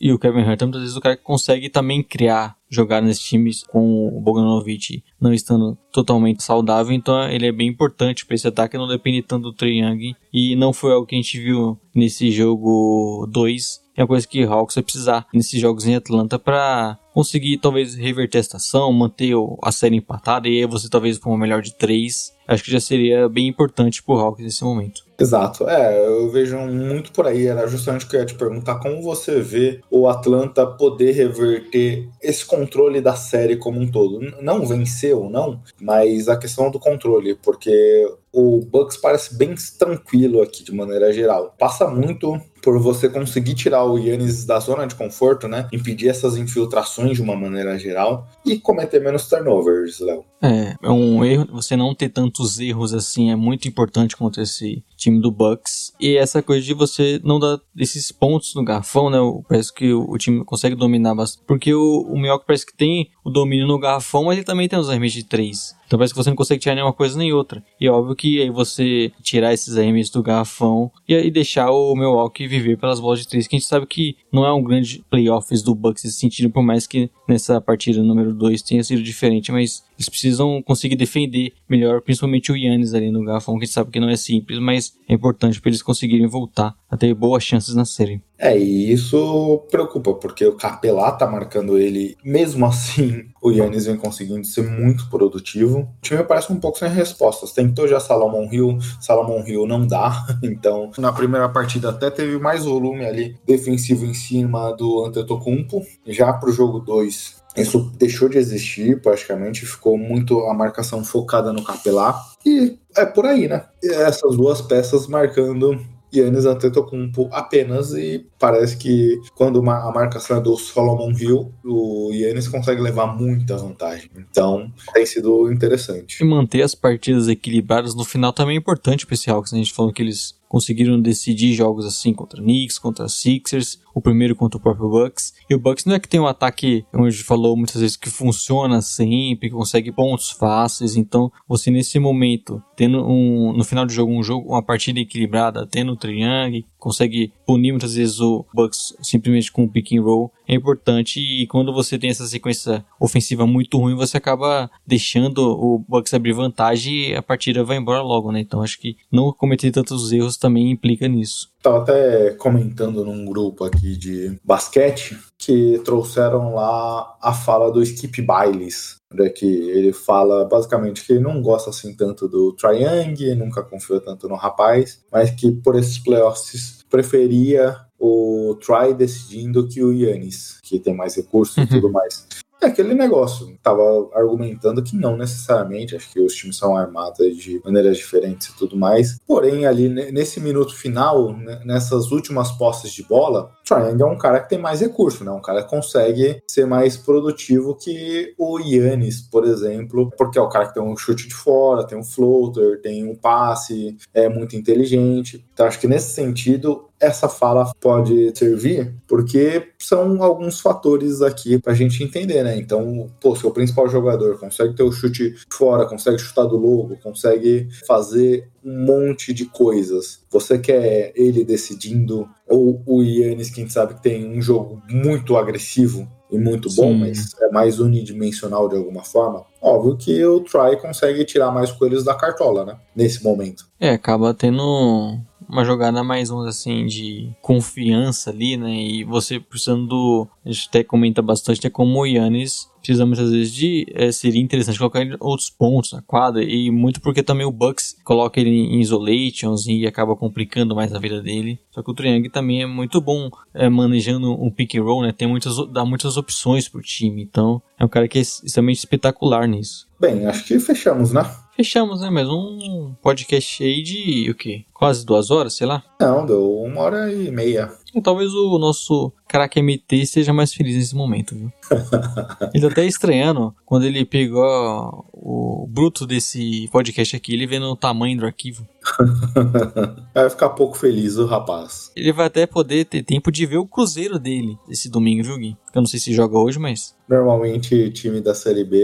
E o Kevin Hurt, muitas vezes o cara consegue também criar jogar nesses times com o Bogdanovic não estando totalmente saudável, então ele é bem importante para esse ataque, não depende tanto do Trae Young, e não foi algo que a gente viu nesse jogo 2, é uma coisa que o Hawks vai precisar nesses jogos em Atlanta para conseguir talvez reverter a estação, manter a série empatada. E aí você talvez for uma melhor de 3 acho que já seria bem importante pro Hawks nesse momento. Exato, é, eu vejo muito por aí, era justamente o que eu ia te perguntar, como você vê o Atlanta poder reverter esse controle da série como um todo, não vencer ou não, mas a questão do controle, porque o Bucks parece bem tranquilo aqui de maneira geral. Passa muito por você conseguir tirar o Yannis da zona de conforto, né? Impedir essas infiltrações de uma maneira geral e cometer menos turnovers, Léo. É, é um erro, você não ter tantos erros assim é muito importante contra esse time do Bucks. E essa coisa de você não dar esses pontos no garrafão, né? Parece que o, time consegue dominar bastante. Porque o, o Milwaukee parece que tem o domínio no garrafão, mas ele também tem os arremessos de três. Então parece que você não consegue tirar nenhuma coisa nem outra. E é óbvio que aí você tirar esses arremessos do garrafão e, e deixar o Milwaukee viver pelas bolas de três, que a gente sabe que não é um grande playoffs do Bucks nesse sentido, por mais que nessa partida número 2 tenha sido diferente, mas Eles precisam conseguir defender melhor, principalmente o Yannis ali no garrafão, que a gente sabe que não é simples, mas é importante para eles conseguirem voltar a ter boas chances na série. É, e isso preocupa, porque o Capelá tá marcando ele. Mesmo assim, o Yannis vem conseguindo ser muito produtivo. O time parece um pouco sem respostas. Tentou já Salomon Hill, Salomon Hill não dá. Então, na primeira partida até teve mais volume ali defensivo em cima do Antetokounmpo. Já pro jogo 2, isso deixou de existir praticamente, ficou muito a marcação focada no Capelá. E é por aí, né? E essas duas peças marcando Yannis Antetokounmpo apenas e parece que quando a marcação é do Solomon Hill, o Yannis consegue levar muita vantagem. Então, tem sido interessante. E manter as partidas equilibradas no final também é importante para esse Hawks. Né? A gente falou que eles conseguiram decidir jogos assim contra Knicks, contra Sixers, o primeiro contra o próprio Bucks. E o Bucks não é que tem um ataque, como a gente falou muitas vezes, que funciona sempre, que consegue pontos fáceis. Então, você nesse momento, tendo um, no final do jogo um jogo, uma partida equilibrada, tendo o Triangle, consegue punir muitas vezes o Bucks simplesmente com o pick and roll, é importante e quando você tem essa sequência ofensiva muito ruim, você acaba deixando o Bucks abrir vantagem e a partida vai embora logo, né? Então acho que não cometer tantos erros também implica nisso. Tava até comentando num grupo aqui de basquete que trouxeram lá a fala do Skip Bayless, né, que ele fala basicamente que ele não gosta assim tanto do Triangle, nunca confiou tanto no rapaz, mas que por esses playoffs preferia o Try decidindo que o Yannis, que tem mais recursos uhum. e tudo mais. É aquele negócio, tava argumentando que não necessariamente, acho que os times são armados de maneiras diferentes e tudo mais. Porém, ali nesse minuto final, nessas últimas posses de bola, Triangle é um cara que tem mais recurso, né? Um cara que consegue ser mais produtivo que o Yannis, por exemplo, porque é o cara que tem um chute de fora, tem um floater, tem um passe, é muito inteligente. Então, acho que nesse sentido, essa fala pode servir porque são alguns fatores aqui para a gente entender, né? Então, pô, se o principal jogador consegue ter o chute fora, consegue chutar do logo, consegue fazer um monte de coisas, você quer ele decidindo, ou o Yannis, quem sabe que tem um jogo muito agressivo e muito bom, Sim. mas é mais unidimensional de alguma forma. Óbvio que o Try consegue tirar mais coelhos da cartola, né? Nesse momento. É, acaba tendo uma jogada mais, vamos assim, de confiança ali, né? E você precisando do. A gente até comenta bastante, né? Como o Yannis precisa muitas vezes de. É, seria interessante colocar outros pontos na quadra. E muito porque também o Bucks coloca ele em isolations e acaba complicando mais a vida dele. Só que o Triangle também é muito bom é, manejando um pick and roll, né? Tem muitas, dá muitas opções pro time. Então é um cara que é extremamente espetacular nisso. Bem, acho que fechamos, né? Fechamos, né? Mas um podcast aí de o quê? Quase duas horas, sei lá? Não, deu uma hora e meia. Então, talvez o nosso craque MT esteja mais feliz nesse momento, viu? ele tá até estranhando quando ele pegou o bruto desse podcast aqui, ele vendo o tamanho do arquivo. vai ficar pouco feliz o rapaz. Ele vai até poder ter tempo de ver o cruzeiro dele esse domingo, viu, Gui? Eu não sei se joga hoje, mas. Normalmente time da Série B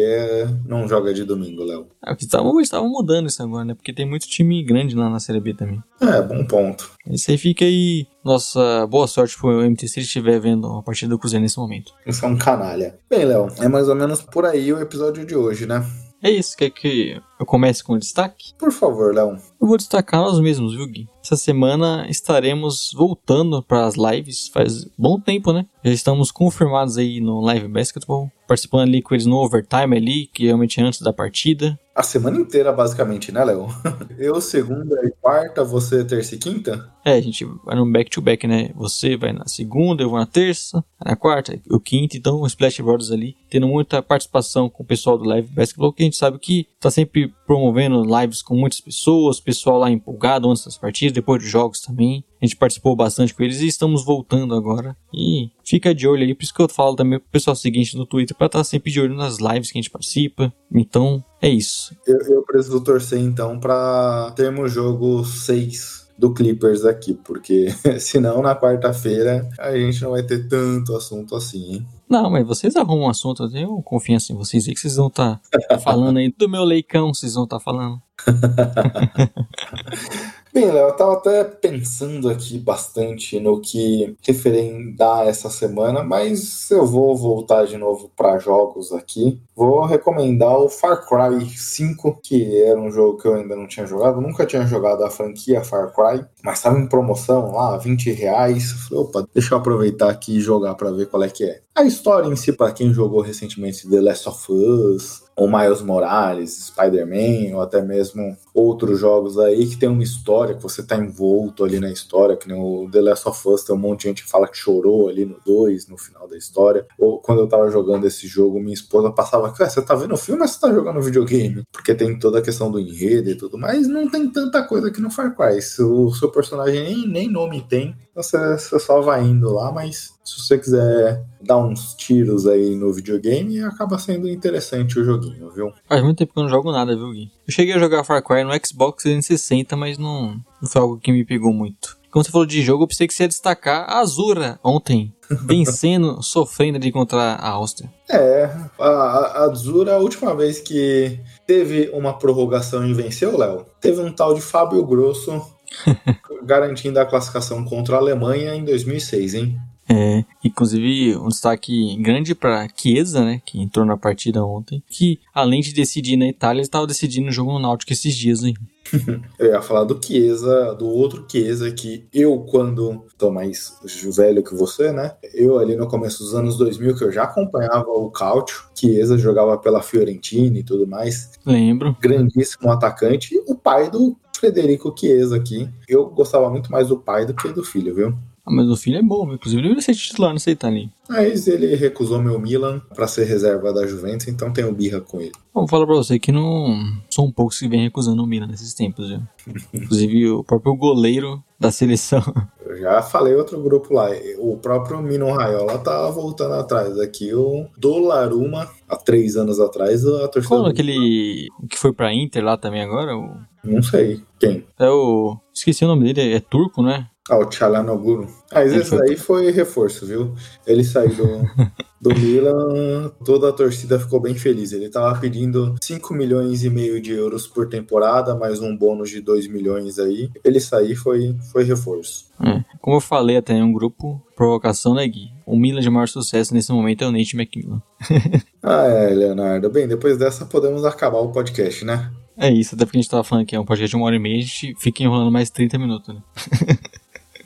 não joga de domingo, Léo. É, estavam mudando isso agora, né? Porque tem muito time grande lá na Série B também. É, bom ponto. Isso aí fica aí. Nossa, boa sorte pro MT se ele estiver vendo a partida do Cruzeiro nesse momento. Isso é um canalha. Bem, Léo, é mais ou menos por aí o episódio de hoje, né? É isso, quer que eu comece com o destaque? Por favor, Léo. Eu vou destacar nós mesmos, viu, Gui? Essa semana estaremos voltando para as lives, faz bom tempo, né? Já estamos confirmados aí no Live Basketball, participando ali com eles no overtime ali, que realmente é antes da partida. A semana inteira, basicamente, né, Léo? Eu segunda e quarta, você terça e quinta? É, a gente vai no back-to-back, né? Você vai na segunda, eu vou na terça, na quarta, o quinto, então o Splash Brothers ali, tendo muita participação com o pessoal do Live Basketball, que a gente sabe que tá sempre promovendo lives com muitas pessoas, pessoal lá empolgado antes das partidas, depois dos jogos também. A gente participou bastante com eles e estamos voltando agora. E fica de olho aí, por isso que eu falo também pro pessoal seguinte no Twitter, para estar tá sempre de olho nas lives que a gente participa. Então, é isso. Eu, eu preciso torcer então para termos jogo 6 do Clippers aqui, porque senão na quarta-feira a gente não vai ter tanto assunto assim, hein? Não, mas vocês arrumam um assunto, eu tenho confiança em vocês aí que vocês vão estar tá falando aí do meu leicão, vocês vão estar tá falando. Bem, Léo, eu tava até pensando aqui bastante no que referendar essa semana, mas eu vou voltar de novo para jogos aqui. Vou recomendar o Far Cry 5, que era um jogo que eu ainda não tinha jogado, nunca tinha jogado a franquia Far Cry, mas estava em promoção lá, 20 reais. Falei, opa, deixa eu aproveitar aqui e jogar para ver qual é que é. A história em si, para quem jogou recentemente The Last of Us, ou Miles Morales, Spider-Man, ou até mesmo outros jogos aí que tem uma história, que você tá envolto ali na história, que nem o The Last of Us, tem um monte de gente que fala que chorou ali no 2, no final da história. Ou quando eu tava jogando esse jogo, minha esposa passava, cara, você tá vendo o filme ou você tá jogando videogame? Porque tem toda a questão do enredo e tudo, mas não tem tanta coisa aqui no Far Cry. O seu personagem nem, nem nome tem, você, você só vai indo lá, mas se você quiser dar uns tiros aí no videogame, acaba sendo interessante o joguinho, viu? Faz muito tempo que eu não jogo nada, viu, Gui? Eu cheguei a jogar Far Cry no Xbox 360, mas não, não foi algo que me pegou muito. Como você falou de jogo, eu pensei que você ia destacar a Azura ontem, vencendo, sofrendo de encontrar a Áustria. É, a, a Azura, a última vez que teve uma prorrogação e venceu, Léo, teve um tal de Fábio Grosso garantindo a classificação contra a Alemanha em 2006, hein? É, inclusive um destaque grande para Chiesa, né, que entrou na partida ontem, que além de decidir na Itália, estava decidindo o jogo no Náutico esses dias, hein? eu ia falar do Chiesa, do outro Chiesa que eu, quando tô mais velho que você, né? Eu ali no começo dos anos 2000, que eu já acompanhava o Cautio, Chiesa jogava pela Fiorentina e tudo mais. Lembro. Grandíssimo atacante. O pai do Frederico Chiesa aqui. Eu gostava muito mais do pai do que do filho, viu? Ah, mas o filho é bom, inclusive ele deveria ser titular nessa Itália. Mas ele recusou meu Milan para ser reserva da Juventus, então tenho birra com ele. Vou falar pra você que não são poucos que vêm recusando o Milan nesses tempos, viu? inclusive o próprio goleiro da seleção. Eu já falei outro grupo lá, o próprio Mino Raiola tá voltando atrás. Aqui o Dolaruma, há três anos atrás, a torcida. Qual aquele que foi pra Inter lá também agora? O... Não sei. Quem? É o. Esqueci o nome dele, é turco, né? Ah, o Tchalanoglu. Ah, esse foi... daí foi reforço, viu? Ele saiu do, do Milan, toda a torcida ficou bem feliz. Ele tava pedindo 5 milhões e meio de euros por temporada, mais um bônus de 2 milhões aí. Ele sair foi, foi reforço. É. Como eu falei até em um grupo, provocação, né, Gui? O Milan de maior sucesso nesse momento é o Nate McMillan. ah, é, Leonardo. Bem, depois dessa podemos acabar o podcast, né? É isso, até porque a gente tava falando que é um podcast de uma hora e meia, a gente fica enrolando mais 30 minutos, né?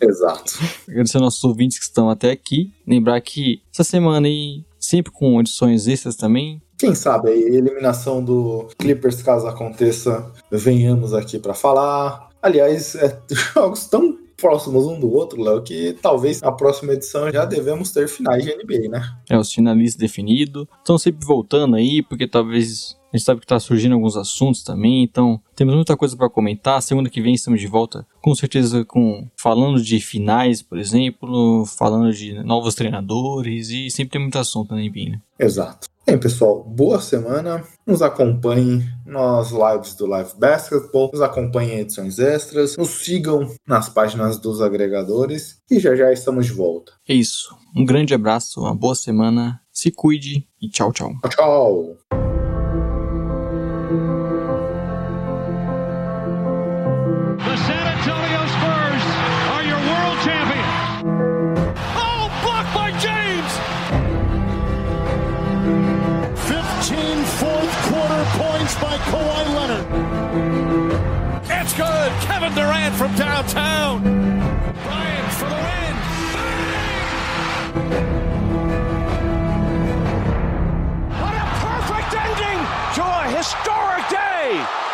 Exato. Agradecer aos nossos ouvintes que estão até aqui. Lembrar que essa semana aí, sempre com edições extras também. Quem sabe a eliminação do Clippers, caso aconteça, venhamos aqui para falar. Aliás, é, jogos tão próximos um do outro, Léo, que talvez na próxima edição já devemos ter finais de NBA, né? É, os finalistas definidos. Estão sempre voltando aí, porque talvez a gente sabe que está surgindo alguns assuntos também, então temos muita coisa para comentar. Segunda que vem estamos de volta, com certeza, com falando de finais, por exemplo, falando de novos treinadores e sempre tem muito assunto né? Exato. Bem, pessoal, boa semana. Nos acompanhem nas lives do Live Basketball, nos acompanhem em edições extras, nos sigam nas páginas dos agregadores e já já estamos de volta. É isso. Um grande abraço, uma boa semana, se cuide e tchau, tchau. Tchau. by Kawhi Leonard. It's good. Kevin Durant from downtown. Bryant for the win. What a perfect ending to a historic day.